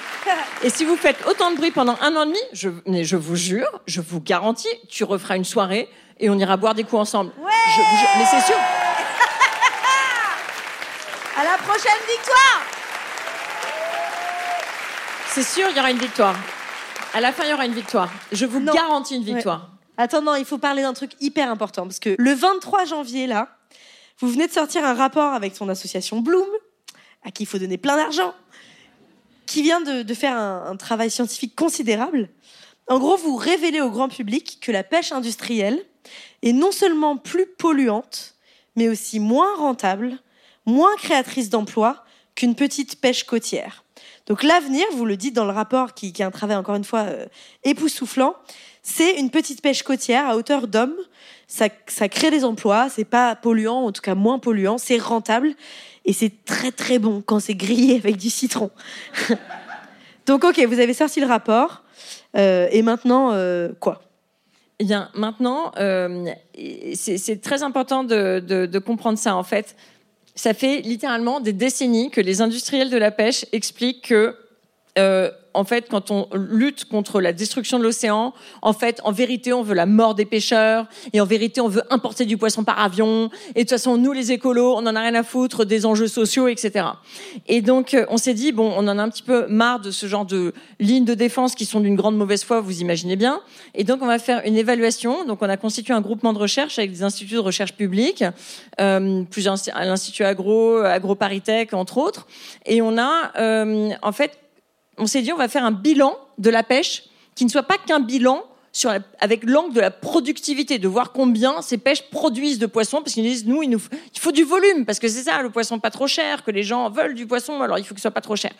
Et si vous faites autant de bruit pendant un an et demi, je, mais je vous jure, je vous garantis, tu referas une soirée et on ira boire des coups ensemble. Ouais je mais c'est sûr. à la prochaine victoire C'est sûr, il y aura une victoire. À la fin, il y aura une victoire. Je vous garantis une victoire. Attends, non, il faut parler d'un truc hyper important parce que le 23 janvier, là, vous venez de sortir un rapport avec son association Bloom, à qui il faut donner plein d'argent, qui vient de, faire un, travail scientifique considérable. En gros, vous révélez au grand public que la pêche industrielle est non seulement plus polluante, mais aussi moins rentable, moins créatrice d'emplois qu'une petite pêche côtière. Donc l'avenir, vous le dites dans le rapport, qui, est un travail encore une fois euh, époustouflant, c'est une petite pêche côtière à hauteur d'homme. Ça, ça crée des emplois, c'est pas polluant, en tout cas moins polluant, c'est rentable et c'est très très bon quand c'est grillé avec du citron. Donc ok, vous avez sorti le rapport euh, et maintenant euh, quoi? Eh bien maintenant, euh, c'est très important de, comprendre ça en fait. Ça fait littéralement des décennies que les industriels de la pêche expliquent que euh, en fait, quand on lutte contre la destruction de l'océan, en fait, en vérité, on veut la mort des pêcheurs, et en vérité, on veut importer du poisson par avion, et de toute façon, nous, les écolos, on en a rien à foutre des enjeux sociaux, etc. Et donc, euh, on s'est dit, bon, on en a un petit peu marre de ce genre de lignes de défense qui sont d'une grande mauvaise foi, vous imaginez bien. Et donc, on va faire une évaluation. Donc, on a constitué un groupement de recherche avec des instituts de recherche publics, euh, plusieurs l'Institut Agro, AgroParisTech, entre autres. Et on a, euh, en fait, on s'est dit on va faire un bilan de la pêche qui ne soit pas qu'un bilan sur avec l'angle de la productivité, de voir combien ces pêches produisent de poissons, parce qu'ils disent, nous, il, nous, il faut du volume, parce que c'est ça, le poisson pas trop cher, que les gens veulent du poisson, alors il faut qu'il soit pas trop cher.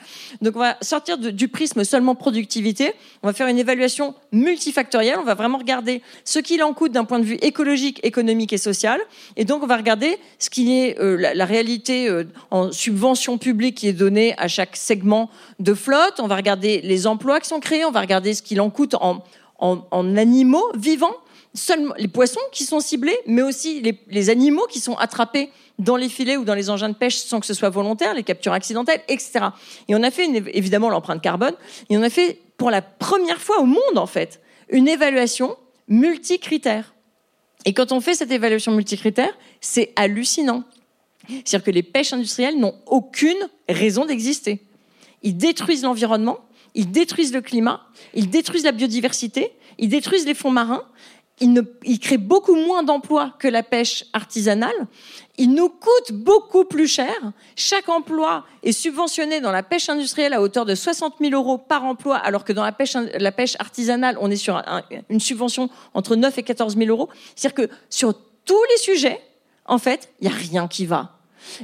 Donc on va sortir du prisme seulement productivité, on va faire une évaluation multifactorielle, on va vraiment regarder ce qu'il en coûte d'un point de vue écologique, économique et social, et donc on va regarder ce qui est euh, la, réalité euh, en subvention publique qui est donnée à chaque segment de flotte, on va regarder les emplois qui sont créés, on va regarder ce qu'il en coûte en en, animaux vivants, seulement les poissons qui sont ciblés, mais aussi les, animaux qui sont attrapés dans les filets ou dans les engins de pêche sans que ce soit volontaire, les captures accidentelles, etc. Et on a fait évidemment l'empreinte carbone, et on a fait pour la première fois au monde en fait une évaluation multicritère. Et quand on fait cette évaluation multicritère, c'est hallucinant. C'est-à-dire que les pêches industrielles n'ont aucune raison d'exister. Ils détruisent l'environnement, ils détruisent le climat, ils détruisent la biodiversité, ils détruisent les fonds marins, ils, créent beaucoup moins d'emplois que la pêche artisanale, ils nous coûtent beaucoup plus cher. Chaque emploi est subventionné dans la pêche industrielle à hauteur de 60 000 euros par emploi, alors que dans la pêche, artisanale, on est sur une subvention entre 9 et 14 000 euros. C'est-à-dire que sur tous les sujets, en fait, il n'y a rien qui va.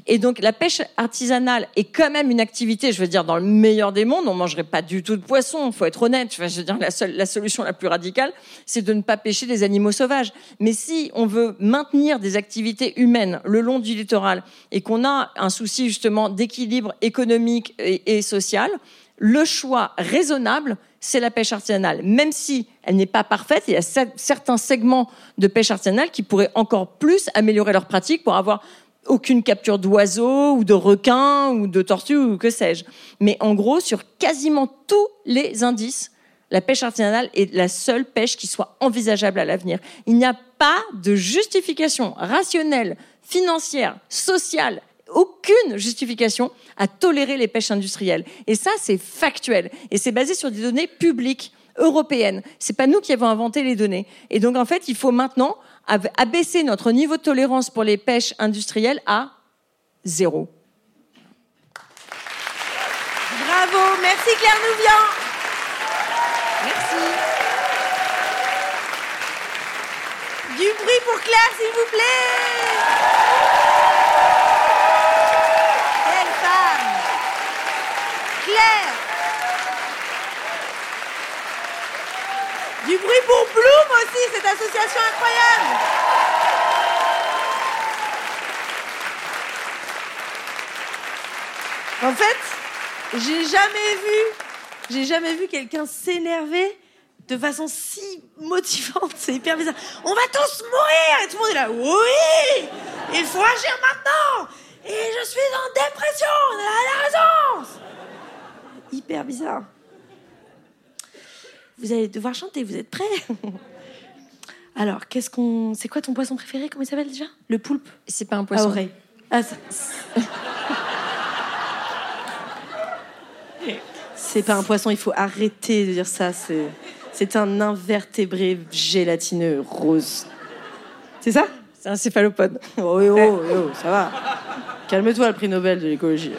Et donc la pêche artisanale est quand même une activité, je veux dire, dans le meilleur des mondes, on mangerait pas du tout de poisson, faut être honnête. je veux dire, la, seule, la solution la plus radicale, c'est de ne pas pêcher des animaux sauvages. Mais si on veut maintenir des activités humaines le long du littoral et qu'on a un souci justement d'équilibre économique et, et social, le choix raisonnable, c'est la pêche artisanale. Même si elle n'est pas parfaite, il y a certains segments de pêche artisanale qui pourraient encore plus améliorer leurs pratiques pour avoir aucune capture d'oiseaux ou de requins ou de tortues ou que sais-je. Mais en gros, sur quasiment tous les indices, la pêche artisanale est la seule pêche qui soit envisageable à l'avenir. Il n'y a pas de justification rationnelle, financière, sociale, aucune justification à tolérer les pêches industrielles. Et ça, c'est factuel. Et c'est basé sur des données publiques européennes. C'est pas nous qui avons inventé les données. Et donc, en fait, il faut maintenant abaisser notre niveau de tolérance pour les pêches industrielles à zéro. Bravo, merci Claire Nouvian. Merci. Du bruit pour Claire, s'il vous plaît. Claire Du bruit pour Bloom aussi, cette association incroyable En fait, j'ai jamais vu, j'ai jamais vu quelqu'un s'énerver de façon si motivante. C'est hyper bizarre. On va tous mourir Et tout le monde est là. Oui Il faut agir maintenant Et je suis en dépression Elle a la raison hyper bizarre. Vous allez devoir chanter, vous êtes prêts Alors, qu'est-ce qu'on. C'est quoi ton poisson préféré Comment il s'appelle déjà? Le poulpe C'est pas un poisson. Oreille. Ah, c'est pas un poisson, il faut arrêter de dire ça. C'est, c'est un invertébré gélatineux rose. C'est ça? C'est un céphalopode. Oh, oh, oh, oh ça va. Calme-toi, le prix Nobel de l'écologie.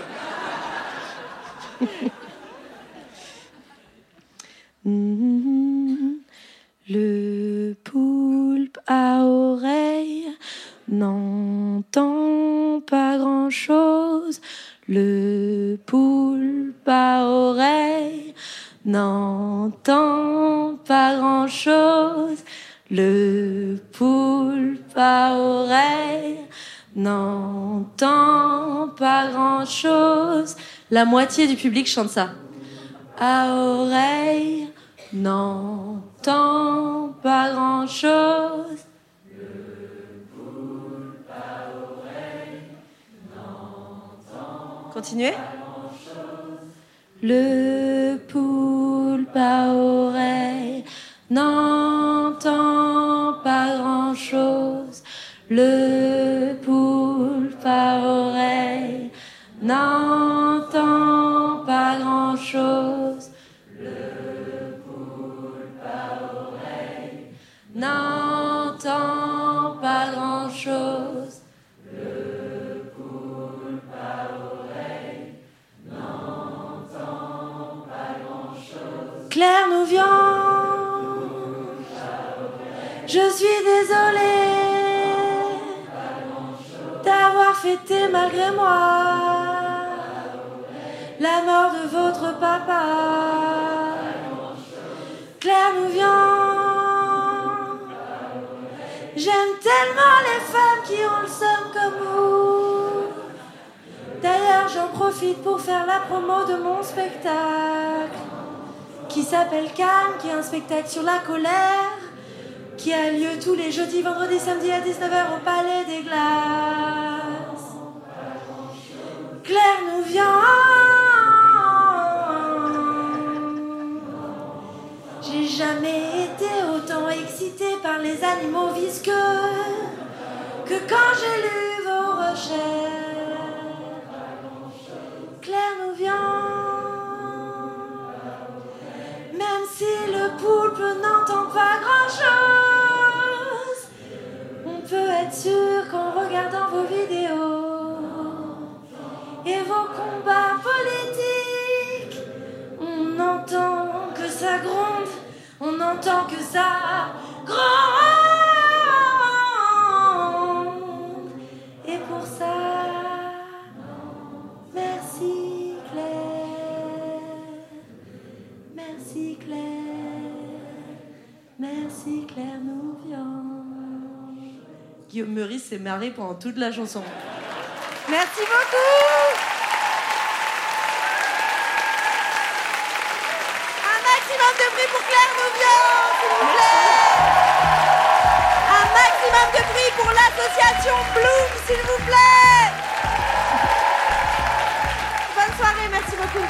Le poulpe à oreille n'entend pas grand-chose. Le poulpe à oreille n'entend pas grand-chose. Le poulpe à oreille n'entend pas grand-chose. La moitié du public chante ça à oreille n'entend pas grand chose. Le poulpe à oreille n'entend Continuez. Le poulpe à oreille n'entend pas grand chose. Le poulpe à oreille n'entend pas grand n'entend pas grand-chose. Le pas grand-chose. Claire nous vient. Je suis désolée d'avoir fêté malgré moi la mort de votre papa. Claire nous vient. J'aime tellement les femmes qui ont le seum comme vous. D'ailleurs, j'en profite pour faire la promo de mon spectacle qui s'appelle Calme, qui est un spectacle sur la colère qui a lieu tous les jeudis, vendredis, samedis à 19h au Palais des Glaces. Claire nous vient. J'ai jamais été autant excitée par les animaux visqueux que quand j'ai lu vos recherches. Claire nous vient. Même si le poulpe n'entend pas grand-chose, on peut être sûr qu'en regardant vos vidéos et vos combats politiques, on entend que ça gronde on n'entend que ça. Grand. Et pour ça merci Claire. Merci Claire. Merci Claire nous Guillaume Meurice s'est marré pendant toute la chanson. Merci beaucoup. Un maximum de bruit pour l'association Bloom, s'il vous plaît Bonne soirée, merci beaucoup.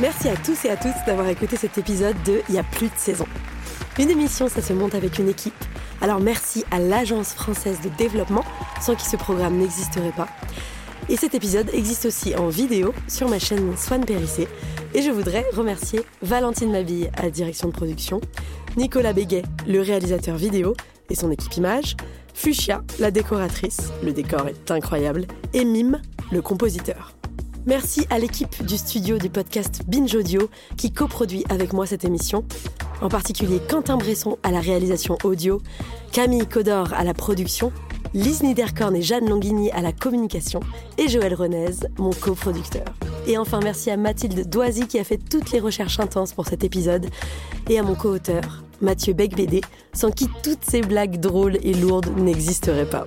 Merci à tous et à toutes d'avoir écouté cet épisode de Il y a plus de saison. Une émission, ça se monte avec une équipe. Alors merci à l'Agence française de développement, sans qui ce programme n'existerait pas. Et cet épisode existe aussi en vidéo sur ma chaîne Swan Périssé. Et je voudrais remercier Valentine Mabille à la direction de production, Nicolas Béguet, le réalisateur vidéo et son équipe image, Fuchsia, la décoratrice, le décor est incroyable, et Mime, le compositeur. Merci à l'équipe du studio du podcast Binge Audio qui coproduit avec moi cette émission. En particulier Quentin Bresson à la réalisation audio, Camille Codor à la production, Lise Niederkorn et Jeanne Longhini à la communication et Joël Renez, mon coproducteur. Et enfin merci à Mathilde Doisy qui a fait toutes les recherches intenses pour cet épisode et à mon co-auteur, Mathieu Becbédé, sans qui toutes ces blagues drôles et lourdes n'existeraient pas.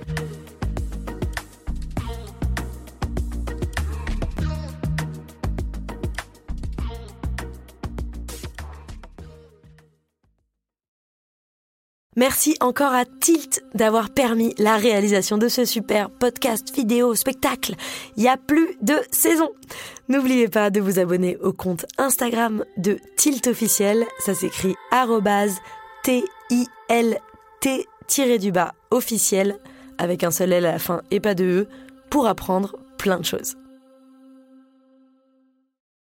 Merci encore à Tilt d'avoir permis la réalisation de ce super podcast vidéo spectacle. Il y a plus de saison. N'oubliez pas de vous abonner au compte Instagram de Tilt officiel. Ça s'écrit T-I-L-T du bas officiel avec un seul L à la fin et pas de E pour apprendre plein de choses.